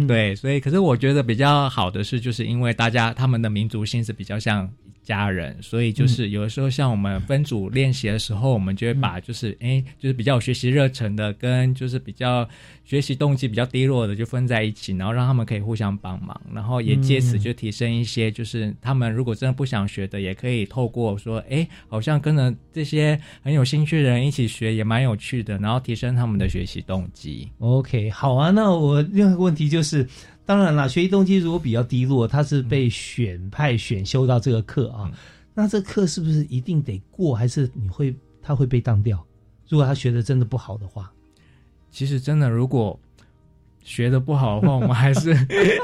B: 对，所以可是我觉得比较好的是，就是因为大家他们的民族性是比较像家人，所以就是有的时候像我们分组练习的时候，我们就会把就是哎、就是比较有学习热忱的，跟就是比较学习动机比较低落的就分在一起，然后让他们可以互相帮忙，然后也借此就提升一些就是他们如果真的不想学的，也可以透过说哎，好像跟着这些很有兴趣的人一起学，也蛮有趣的，然后提升他们的学习动机。
A: OK，好啊。那我另外一个问题就是，当然啦，学习动机如果比较低落，他是被选派选修到这个课啊，那这课是不是一定得过，还是你会他会被当掉？如果他学的真的不好的话，
B: 其实真的，如果学的不好的话，我们 [laughs] 还是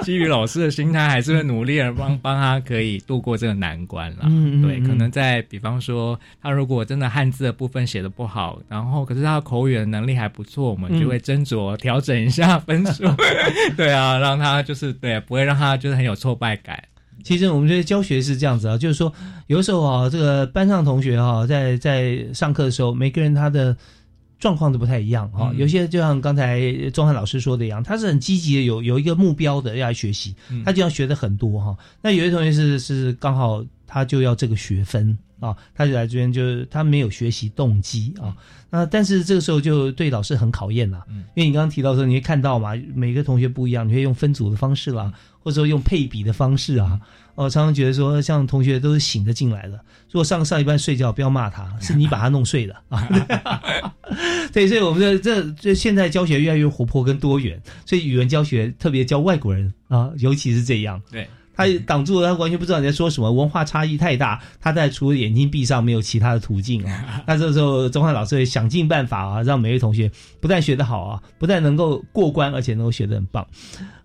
B: 基于老师的心态，还是会努力的帮 [laughs] 帮他可以度过这个难关啦。
A: 嗯嗯
B: 对，
A: 嗯
B: 可能在比方说，他如果真的汉字的部分写的不好，然后可是他的口语的能力还不错，我们就会斟酌调整一下分数。[laughs] 对啊，让他就是对，不会让他就是很有挫败感。
A: 其实我们觉得教学是这样子啊，就是说有的时候啊，这个班上同学啊，在在上课的时候，每个人他的状况都不太一样啊。
B: 嗯
A: 有些就像刚才钟汉老师说的一样，他是很积极的，有有一个目标的要来学习，
B: 嗯
A: 他就要学的很多哈、那有些同学是是刚好他就要这个学分啊，他就来这边就是他没有学习动机啊。那但是这个时候就对老师很考验了，
B: 嗯
A: 因为你刚刚提到说，你会看到嘛，每个同学不一样，你会用分组的方式啦，或者说用配比的方式啊。哦，常常觉得说，像同学都是醒着进来的，如果上上一半睡觉，不要骂他，[laughs] 是你把他弄睡的啊。[laughs] 对，所以我们的这这现在教学越来越活泼跟多元，所以语文教学特别教外国人啊，尤其是这样。
B: 对。
A: 他挡住了，他完全不知道你在说什么，文化差异太大，他在除了眼睛闭上没有其他的途径啊。[laughs] 那这时候钟汉老师会想尽办法啊，让每位同学不但学得好啊，不但能够过关，而且能够学得很棒。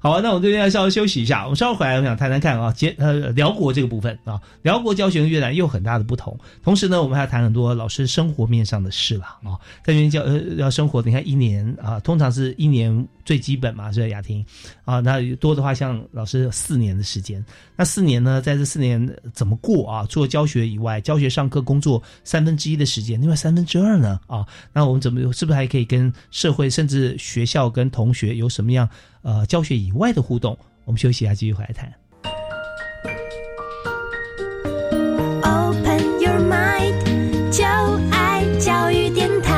A: 好啊，那我们这边要稍微休息一下，我们稍后回来我想谈谈看啊，结呃辽国这个部分啊，辽国教学跟越南又有很大的不同。同时呢，我们还要谈很多老师生活面上的事了啊，在这边教呃要生活，你看一年啊，通常是一年最基本嘛，是吧雅婷啊，那多的话像老师四年的时间，那四年呢，在这四年怎么过啊？除了教学以外，教学、上课、工作三分之一的时间，另外三分之二呢啊，那我们怎么是不是还可以跟社会甚至学校跟同学有什么样呃教学以外的互动？我们休息一下，继续回来谈。
H: Open your mind，就爱教育电台。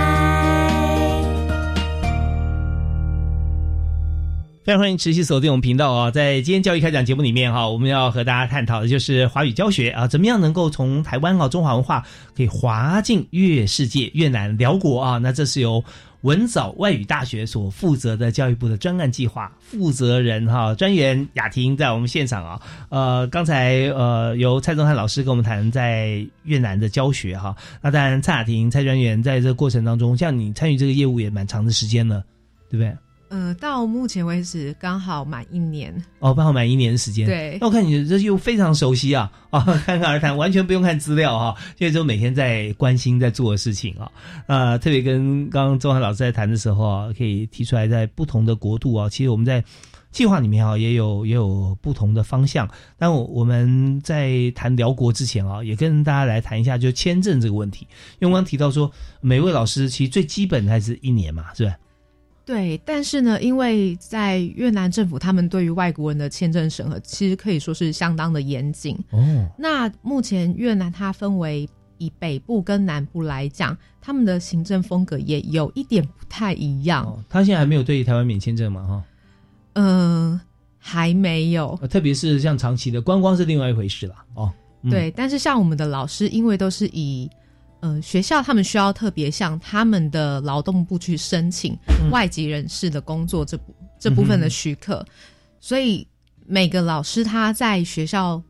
A: 非常欢迎持续锁定我们频道啊！在今天教育开讲节目里面哈，我们要和大家探讨的就是华语教学啊，怎么样能够从台湾啊中华文化可以滑进越世界、越南、辽国啊？那这是由文藻外语大学所负责的教育部的专案计划负责人哈专员雅婷在我们现场啊。呃，刚才呃由蔡宗汉老师跟我们谈在越南的教学哈。那当然，蔡雅婷蔡专员在这个过程当中，像你参与这个业务也蛮长的时间了，对不对？
C: 呃，到目前为止刚好满一年。
A: 哦，刚好满一年的时间。
C: 对
A: 那我看你这又非常熟悉啊 [laughs] 啊，侃侃而谈，完全不用看资料哈、现在就每天在关心在做的事情啊。呃，特别跟刚刚周涵老师在谈的时候啊，可以提出来，在不同的国度啊，其实我们在计划里面啊也有也有不同的方向。但我我们在谈辽国之前啊，也跟大家来谈一下，就签证这个问题。因为我刚提到说，每位老师其实最基本还是一年嘛，是吧？
C: 对，但是呢，因为在越南政府，他们对于外国人的签证审核，其实可以说是相当的严谨。
A: 哦，
C: 那目前越南它分为以北部跟南部来讲，他们的行政风格也有一点不太一样。
A: 哦，他现在还没有对台湾免签证嘛？哈，
C: 嗯、还没有。
A: 呃特别是像长期的观光是另外一回事了。哦，嗯
C: 对，但是像我们的老师，因为都是以呃学校他们需要特别向他们的劳动部去申请
A: 嗯
C: 外籍人士的工作这部、这部分的许可，所以每个老师他在学校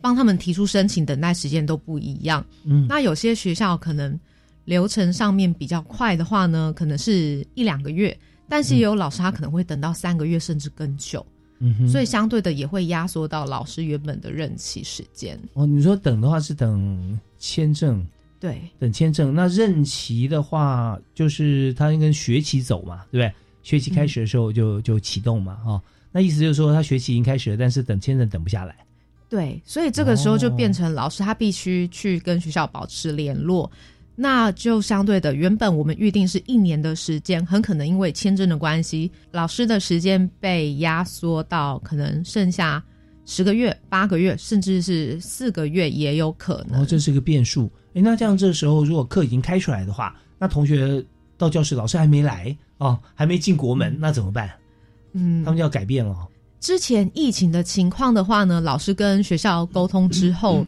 C: 帮他们提出申请，等待时间都不一样。
A: 嗯
C: 那有些学校可能流程上面比较快的话呢，可能是一两个月，但是也有老师他可能会等到三个月甚至更久。
A: 嗯哼，
C: 所以相对的也会压缩到老师原本的任期时间。
A: 哦，你说等的话是等签证，
C: 对，
A: 等签证。那任期的话，就是他跟学期走嘛，对不对？学期开始的时候就、就启动嘛，哈、那意思就是说他学期已经开始了，但是等签证等不下来。
C: 对，所以这个时候就变成老师他必须去跟学校保持联络。那就相对的，原本我们预定是一年的时间，很可能因为签证的关系，老师的时间被压缩到可能剩下十个月、八个月，甚至是四个月也有可能。
A: 哦，这是个变数。诶，那这样这时候如果课已经开出来的话，那同学到教室，老师还没来哦，还没进国门，那怎么办？
C: 嗯，
A: 他们就要改变了哦。
C: 之前疫情的情况的话呢，老师跟学校沟通之后，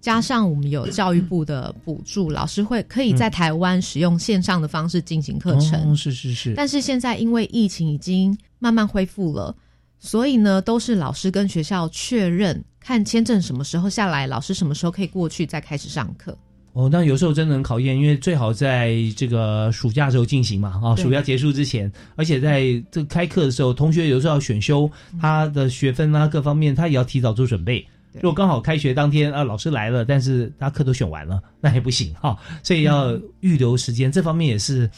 C: 加上我们有教育部的补助，老师会可以在台湾使用线上的方式进行课程。
A: 哦，是是是。
C: 但是现在因为疫情已经慢慢恢复了，所以呢，都是老师跟学校确认，看签证什么时候下来，老师什么时候可以过去，再开始上课。
A: 哦，那有时候真的很考验，因为最好在这个暑假的时候进行嘛，啊，
C: 对
A: 暑假结束之前，而且在这个开课的时候，同学有时候要选修他的学分啊，各方面他也要提早做准备。如果刚好开学当天啊，老师来了，但是他课都选完了，那也不行哈、所以要预留时间，这方面也是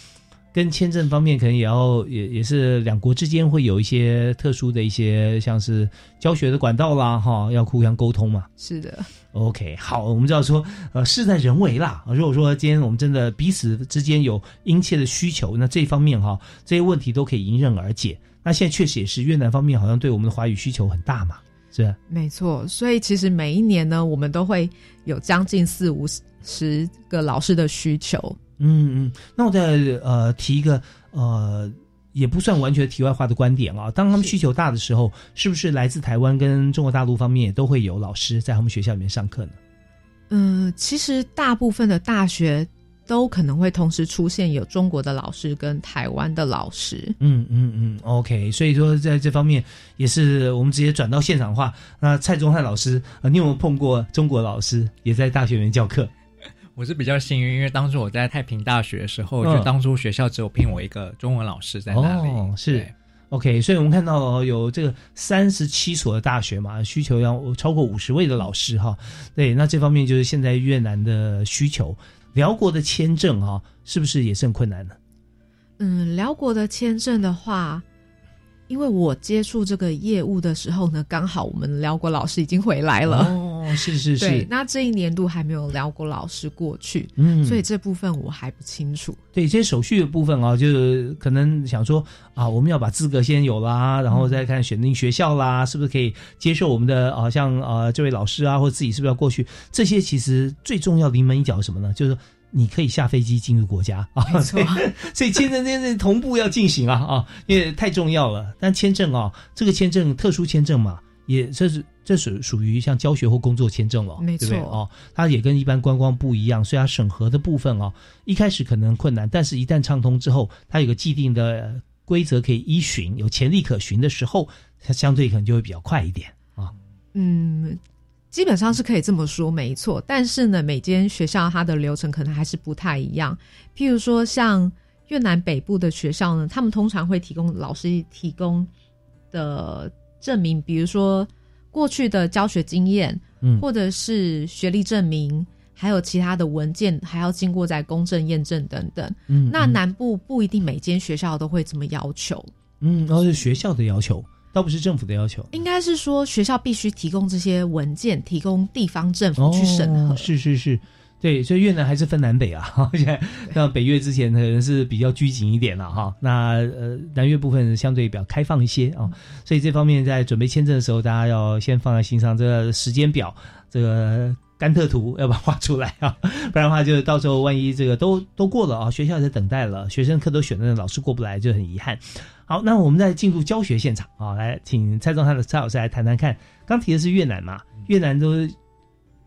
A: 跟签证方面可能也要也也是两国之间会有一些特殊的一些像是教学的管道啦，哈、要互相沟通嘛。
C: 是的
A: ，OK，好，我们知道说，呃，事在人为啦。如果说今天我们真的彼此之间有殷切的需求，那这方面哈，这些问题都可以迎刃而解。那现在确实也是越南方面好像对我们的华语需求很大嘛，是吧？
C: 没错。所以其实每一年呢，我们都会有将近四五十个老师的需求。
A: 嗯嗯，那我再呃提一个呃，也不算完全题外话的观点啊。当他们需求大的时候，是不是来自台湾跟中国大陆方面也都会有老师在他们学校里面上课呢？
C: 嗯，其实大部分的大学都可能会同时出现有中国的老师跟台湾的老师。
A: 嗯嗯嗯，OK，所以说在这方面也是我们直接转到现场话。那蔡宗汉老师，呃，你有没有碰过中国老师也在大学里面教课？
B: 我是比较幸运，因为当初我在太平大学的时候，
A: 嗯
B: 就当初学校只有聘我一个中文老师在那里。
A: 哦，是 OK，所以我们看到哦有这个三十七所的大学嘛，需求要超过五十位的老师哈。对，那这方面就是现在越南的需求。辽国的签证哈，是不是也是很困难呢？
C: 嗯，辽国的签证的话，因为我接触这个业务的时候呢，刚好我们辽国老师已经回来了。
A: 哦，是是
C: 对
A: 是，，
C: 那这一年度还没有辽国老师过去，
A: 嗯
C: 所以这部分我还不清楚。
A: 对这些手续的部分啊，就是可能想说啊，我们要把资格先有啦，然后再看选定学校啦，是不是可以接受我们的啊，像啊这位老师啊，或者自己是不是要过去？这些其实最重要临门一脚是什么呢？就是你可以下飞机进入国家啊，
C: 没错
A: 所以签证这件事同步要进行啊啊，因为太重要了。但签证啊，这个签证特殊签证嘛，也这是这属属于像教学或工作签证了，
C: 没错
A: 哦？它也跟一般观光不一样，所以它审核的部分哦，一开始可能困难，但是一旦畅通之后，它有个既定的呃规则可以依循，有潜力可循的时候，它相对可能就会比较快一点啊。
C: 嗯，基本上是可以这么说，没错。但是呢，每间学校它的流程可能还是不太一样。譬如说，像越南北部的学校呢，他们通常会提供老师提供的证明，比如说过去的教学经验，
A: 嗯
C: 或者是学历证明。还有其他的文件，还要经过在公证验证等等。
A: 嗯嗯
C: 那南部不一定每间学校都会这么要求。
A: 嗯，然后是学校的要求，倒不是政府的要求。
C: 应该是说学校必须提供这些文件，提供地方政府去审核。
A: 哦是是是，对，所以越南还是分南北啊。[laughs] 现在那北越之前可能是比较拘谨一点了哈，那呃南越部分相对比较开放一些啊，所以这方面在准备签证的时候，大家要先放在心上，这个时间表，这个。甘特图要把它画出来啊，不然的话，就到时候万一这个都都过了啊，学校在等待了，学生课都选了，老师过不来就很遗憾。好，那我们再进入教学现场啊，来请蔡宗汉的蔡老师来谈谈看。刚提的是越南嘛，越南都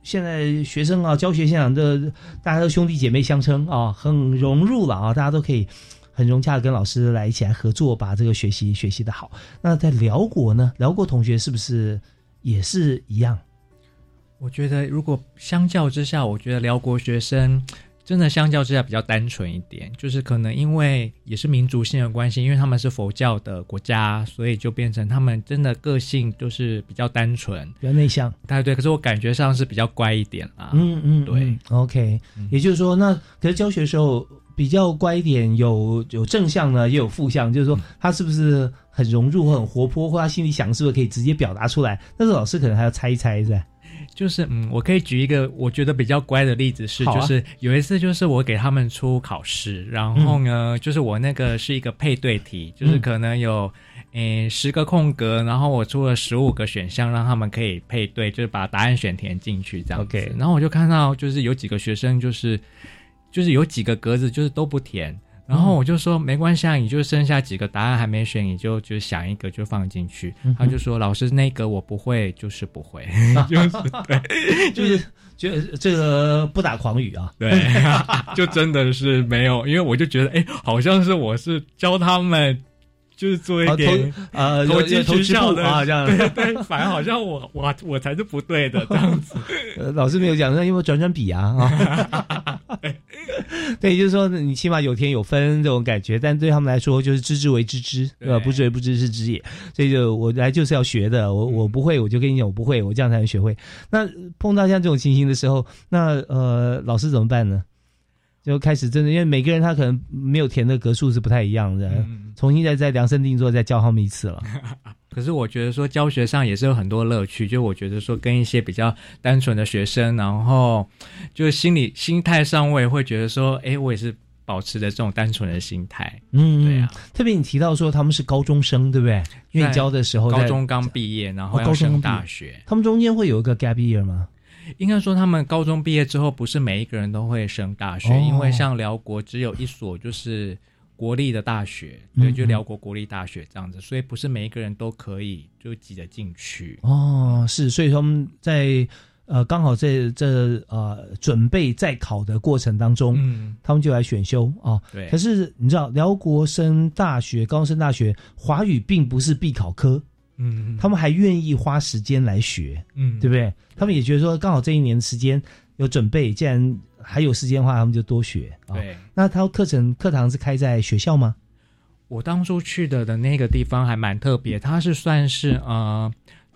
A: 现在学生啊，教学现场都大家都兄弟姐妹相称啊，很融入了啊，大家都可以很融洽的跟老师来一起来合作，把这个学习学习的好。那在辽国呢，辽国同学是不是也是一样？
B: 我觉得，如果相较之下，我觉得辽国学生真的相较之下比较单纯一点，就是可能因为也是民族性的关系，因为他们是佛教的国家，所以就变成他们真的个性就是比较单纯，
A: 比较内向。
B: 对对，可是我感觉上是比较乖一点啦。
A: 嗯嗯，
B: 对
A: ，OK，也就是说，那可是教学的时候比较乖一点，有有正向呢，也有负向，就是说他是不是很融入或很活泼，或他心里想是不是可以直接表达出来？但是老师可能还要猜一猜，是吧？
B: 就是嗯，我可以举一个我觉得比较乖的例子是，
A: 啊
B: 就是有一次就是我给他们出考试，然后呢，就是我那个是一个配对题，就是
A: 嗯
B: 可能有诶十个空格，然后我出了十五个选项，让他们可以配对，就是把答案选填进去这样子。
A: OK
B: 然后我就看到就是有几个学生就是就是有几个格子就是都不填。然后我就说没关系啊，你就剩下几个答案还没选，你就就想一个就放进去。
A: 嗯
B: 他就说老师那个我不会，就是不会，[laughs] 就是对，[laughs]
A: 就是觉得这个不打诳语啊，[laughs]
B: 对，就真的是没有，因为我就觉得，哎，好像是我是教他们，就是做一点
A: 投呃
B: 投机
A: 投支
B: 取巧的
A: 部啊这样
B: 对对，反而好像我我我才是不对的 [laughs] 这样子。
A: 呃，老师没有讲，那因为转转笔啊啊，[laughs] 对，就是说你起码有天有分这种感觉，但对他们来说就是知之为知之，对吧？不知为不知是知也，所以就我来就是要学的，我我不会我就跟你讲我不会，我这样才能学会。那碰到像这种情形的时候，那呃老师怎么办呢？就开始真的，因为每个人他可能没有填的格数是不太一样的，重新再再量身定做，再教他们一次了。[laughs]
B: 可是我觉得说教学上也是有很多乐趣，就我觉得说跟一些比较单纯的学生，然后就是心理心态上，我也会觉得说，哎，我也是保持着这种单纯的心态。
A: 嗯，
B: 对啊。
A: 特别你提到说他们是高中生，对不对？因为教的时候
B: 高中刚毕业，然后升大学。
A: 他们中间会有一个 gap year 吗？
B: 应该说，他们高中毕业之后，不是每一个人都会升大学，
A: 哦
B: 因为像辽国只有一所就是国立的大学，
A: 嗯
B: 对，就辽国国立大学这样子，所以不是每一个人都可以就挤得进去。
A: 哦，是，所以他们在呃刚好在这呃准备在考的过程当中，
B: 嗯，
A: 他们就来选修啊。
B: 对
A: 可是你知道，辽国升大学、高中升大学，华语并不是必考科，
B: 嗯，
A: 他们还愿意花时间来学，
B: 嗯
A: 对不对？他们也觉得说，刚好这一年时间有准备，既然还有时间的话，他们就多学啊。
B: 对。
A: 那他课程课堂是开在学校吗？
B: 我当初去的的那个地方还蛮特别，它是算是呃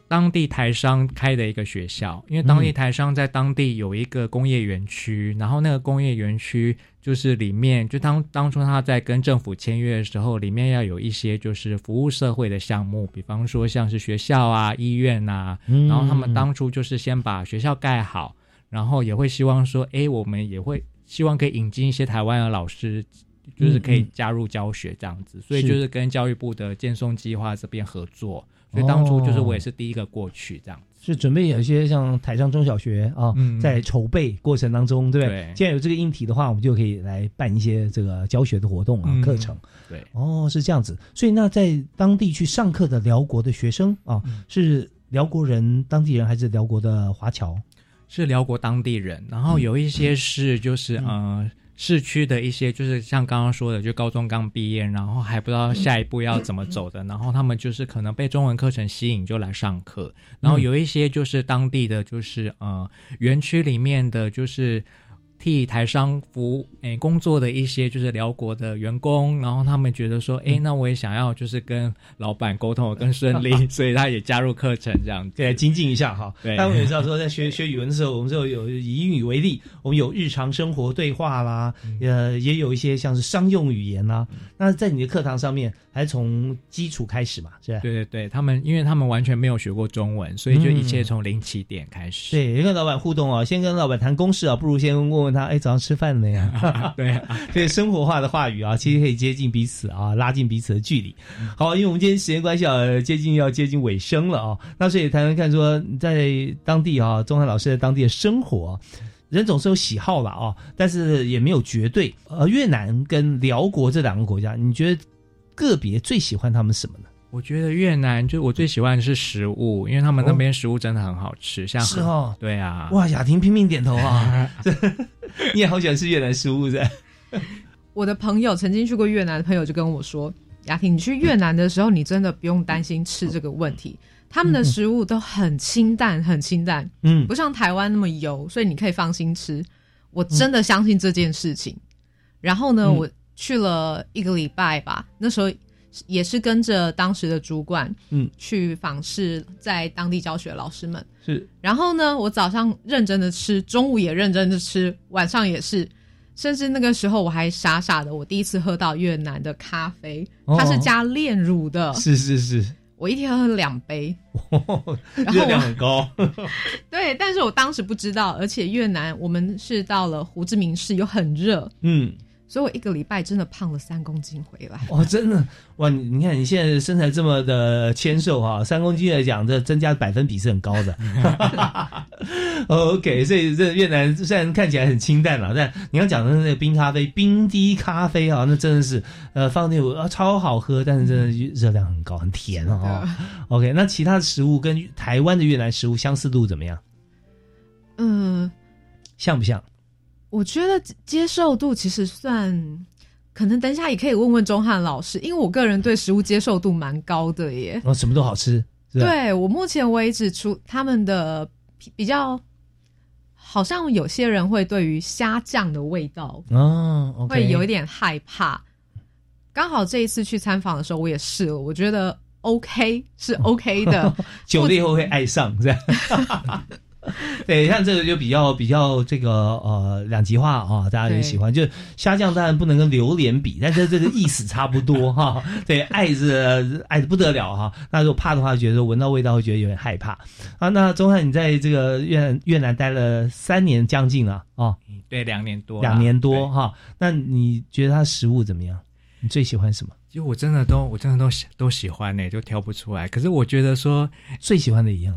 B: 当地台商开的一个学校，因为当地台商在当地有一个工业园区，然后那个工业园区就是里面就当当初他在跟政府签约的时候，里面要有一些就是服务社会的项目，比方说像是学校啊、医院啊，
A: 嗯
B: 然后他们当初就是先把学校盖好，然后也会希望说，哎，我们也会希望可以引进一些台湾的老师。就是可以加入教学这样子，所以就是跟教育部的建松计划这边合作，所以当初就是
A: 哦
B: 我也是第一个过去这样。
A: 是准备有一些像台上中小学啊，
B: 嗯
A: 在筹备过程当中，对不对？
B: 对
A: 既然有这个硬体的话，我们就可以来办一些这个教学的活动啊、
B: 嗯
A: 课程。
B: 对，
A: 哦，是这样子。所以那在当地去上课的辽国的学生啊，
B: 嗯
A: 是辽国人、当地人还是辽国的华侨？
B: 是辽国当地人，然后有一些是就是、呃市区的一些，就是像刚刚说的，就高中刚毕业，然后还不知道下一步要怎么走的，然后他们就是可能被中文课程吸引就来上课，然后有一些就是当地的就是呃园区里面的就是。替台商服务诶工作的一些就是辽国的员工，然后他们觉得说，哎，那我也想要就是跟老板沟通得更顺利，[laughs] 所以他也加入课程这样子。
A: 对，精进一下哈。
B: 对
A: 但我们也知道说，在学学语文的时候，我们就有以英语为例，我们有日常生活对话啦，呃，也有一些像是商用语言啦。那在你的课堂上面，还是从基础开始嘛，是吧？
B: 对对对，他们因为他们完全没有学过中文，所以就一切从零起点开始。
A: 对，跟老板互动啊，先跟老板谈公事啊，不如先问问他，哎，早上吃饭了没 [laughs] 啊？
B: 对，
A: 对，生活化的话语啊，其实可以接近彼此啊，拉近彼此的距离。好，因为我们今天时间关系啊，接近要接近尾声了啊，那所以谈谈看说，在当地啊，钟汉老师在当地的生活啊、人总是有喜好了啊，但是也没有绝对。呃，越南跟辽国这两个国家，你觉得个别最喜欢他们什么呢？
B: 我觉得越南就我最喜欢的是食物，因为他们那边食物真的很好吃，像
A: 是哦
B: 对啊，
A: 哇，雅婷拼命点头啊，[laughs] 你也好喜欢吃越南食物噻？
C: 我的朋友曾经去过越南的朋友就跟我说：“雅婷，你去越南的时候，你真的不用担心吃这个问题。他们的食物都很清淡，很清淡，
A: 嗯
C: 不像台湾那么油，所以你可以放心吃。我真的相信这件事情。然后呢，
A: 嗯
C: 我去了一个礼拜吧，那时候也是跟着当时的主管，
A: 嗯，
C: 去访视在当地教学的老师们。
A: 是。
C: 然后呢，我早上认真的吃，中午也认真的吃，晚上也是，甚至那个时候我还傻傻的，我第一次喝到越南的咖啡，
A: 哦。
C: 它是加炼乳的，
A: 是是是，
C: 我一天喝了两杯，[laughs]
A: 热量很高。[laughs]
C: 对，但是我当时不知道，而且越南我们是到了胡志明市，又很热，
A: 嗯，
C: 所以我一个礼拜真的胖了三公斤回来。
A: 哇，真的哇！你你看你现在身材这么的纤瘦哈、三公斤来讲，这增加百分比是很高的。[laughs] OK，所以这越南虽然看起来很清淡了，但你要讲的那个冰咖啡、冰滴咖啡啊，那真的是呃放那超好喝，但是真的热量很高，很甜哦。OK，那其他的食物跟台湾的越南食物相似度怎么样？
C: 嗯，
A: 像不像？
C: 我觉得接受度其实算，可能等一下也可以问问钟汉老师，因为我个人对食物接受度蛮高的耶。
A: 哦，什么都好吃？
C: 对我目前为止，除他们的比比较，好像有些人会对于虾酱的味道
A: 哦
C: 会有一点害怕。刚好这一次去参访的时候，我也试了，我觉得 OK 是 OK 的，
A: 久了以后会爱上，这样。[laughs] 对，像这个就比较比较这个呃两极化啊，大家也喜欢。就虾酱当然不能跟榴莲比，但是这个意思差不多哈。对，爱是爱的不得了哈。那如果怕的话，觉得闻到味道会觉得有点害怕啊。那钟汉，你在这个越南越南待了三年将近了哦，
B: 对，两年多，
A: 两年多哈。那你觉得它食物怎么样？你最喜欢什么？
B: 其实我真的都我真的都喜都喜欢呢、就挑不出来。可是我觉得说
A: 最喜欢的一样，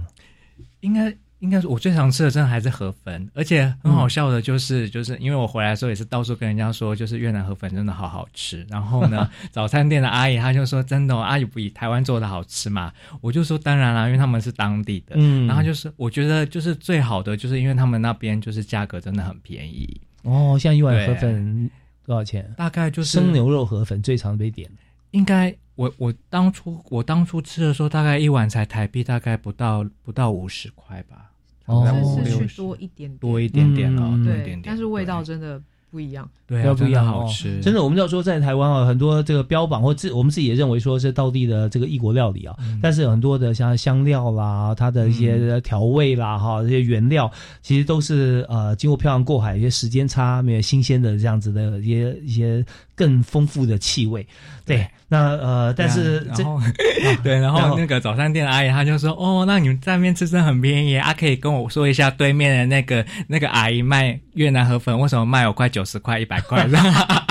B: 应该应该是我最常吃的，真的还是河粉。而且很好笑的就是，就是因为我回来的时候也是到处跟人家说，就是越南河粉真的好好吃。然后呢，[laughs] 早餐店的阿姨她就说：“真的、哦，阿姨比台湾做的好吃嘛？”我就说：“当然啦，因为他们是当地的。”
A: 嗯
B: 然后就是我觉得就是最好的，就是因为他们那边就是价格真的很便宜。
A: 哦，像一碗河粉多少钱？
B: 大概就是
A: 生牛肉河粉最常被点。
B: 应该我我当初我当初吃的时候，大概一碗才台币大概不到不到五十块吧，
A: 哦。
C: 是去多一点点。
B: 多一点点哦，
A: 嗯
B: 多一点点，，
C: 对但是味道真的不一样。
B: 对
A: 不一样
B: 好
A: 哦。
B: 吃。
A: 真的，我们要说在台湾啊，很多这个标榜或自我们自己也认为说是道地的这个异国料理啊，
B: 嗯。
A: 但是很多的像香料啦，它的一些调味啦，哈、这些原料其实都是呃经过漂洋过海，一些时间差，没有新鲜的这样子的一些一些更丰富的气味。对，那呃，但是
B: 然后 [laughs] [laughs] 对，然
A: 然后
B: 后那个早餐店的阿姨她就说：“哦，那你们在那边吃真的很便宜啊，可以跟我说一下对面的那个那个阿姨卖越南河粉为什么卖我快九十块一百块，[laughs]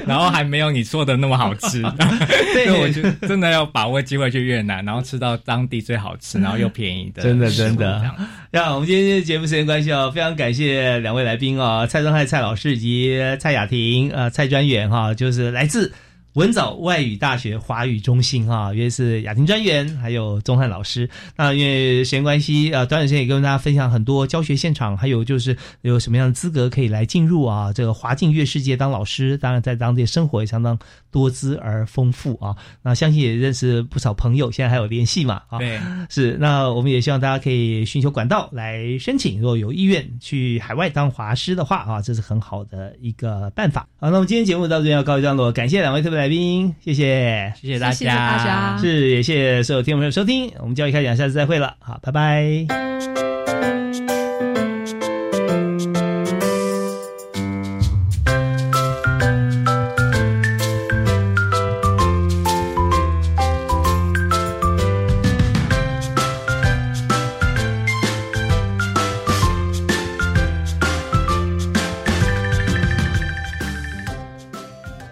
B: [laughs] 然后还没有你说的那么好吃。[laughs]
A: 对
B: 所以我就真的要把握机会去越南，然后吃到当地最好吃，然后又便宜的，
A: 真的真的。那我们今天节目时间关系哦，非常感谢两位来宾啊，蔡宗泰蔡老师以及蔡雅婷呃蔡专员哈、就是来自文藻外语大学华语中心啊，因为是雅婷专员，还有钟汉老师。那因为时间关系，呃，短短时间也跟大家分享很多教学现场，还有就是有什么样的资格可以来进入啊？这个华进乐世界当老师，当然在当地生活也相当多姿而丰富啊。那相信也认识不少朋友，现在还有联系嘛？啊，
B: 对，
A: 是。那我们也希望大家可以寻求管道来申请，如果有意愿去海外当华师的话啊，这是很好的一个办法。好，那么今天节目到这边要告一段落，感谢两位特别来。宾，谢谢，
B: 谢谢大家，
C: 谢谢大家，
A: 是也谢谢所有听众朋友收听，我们教育开讲，下次再会了，好，拜拜。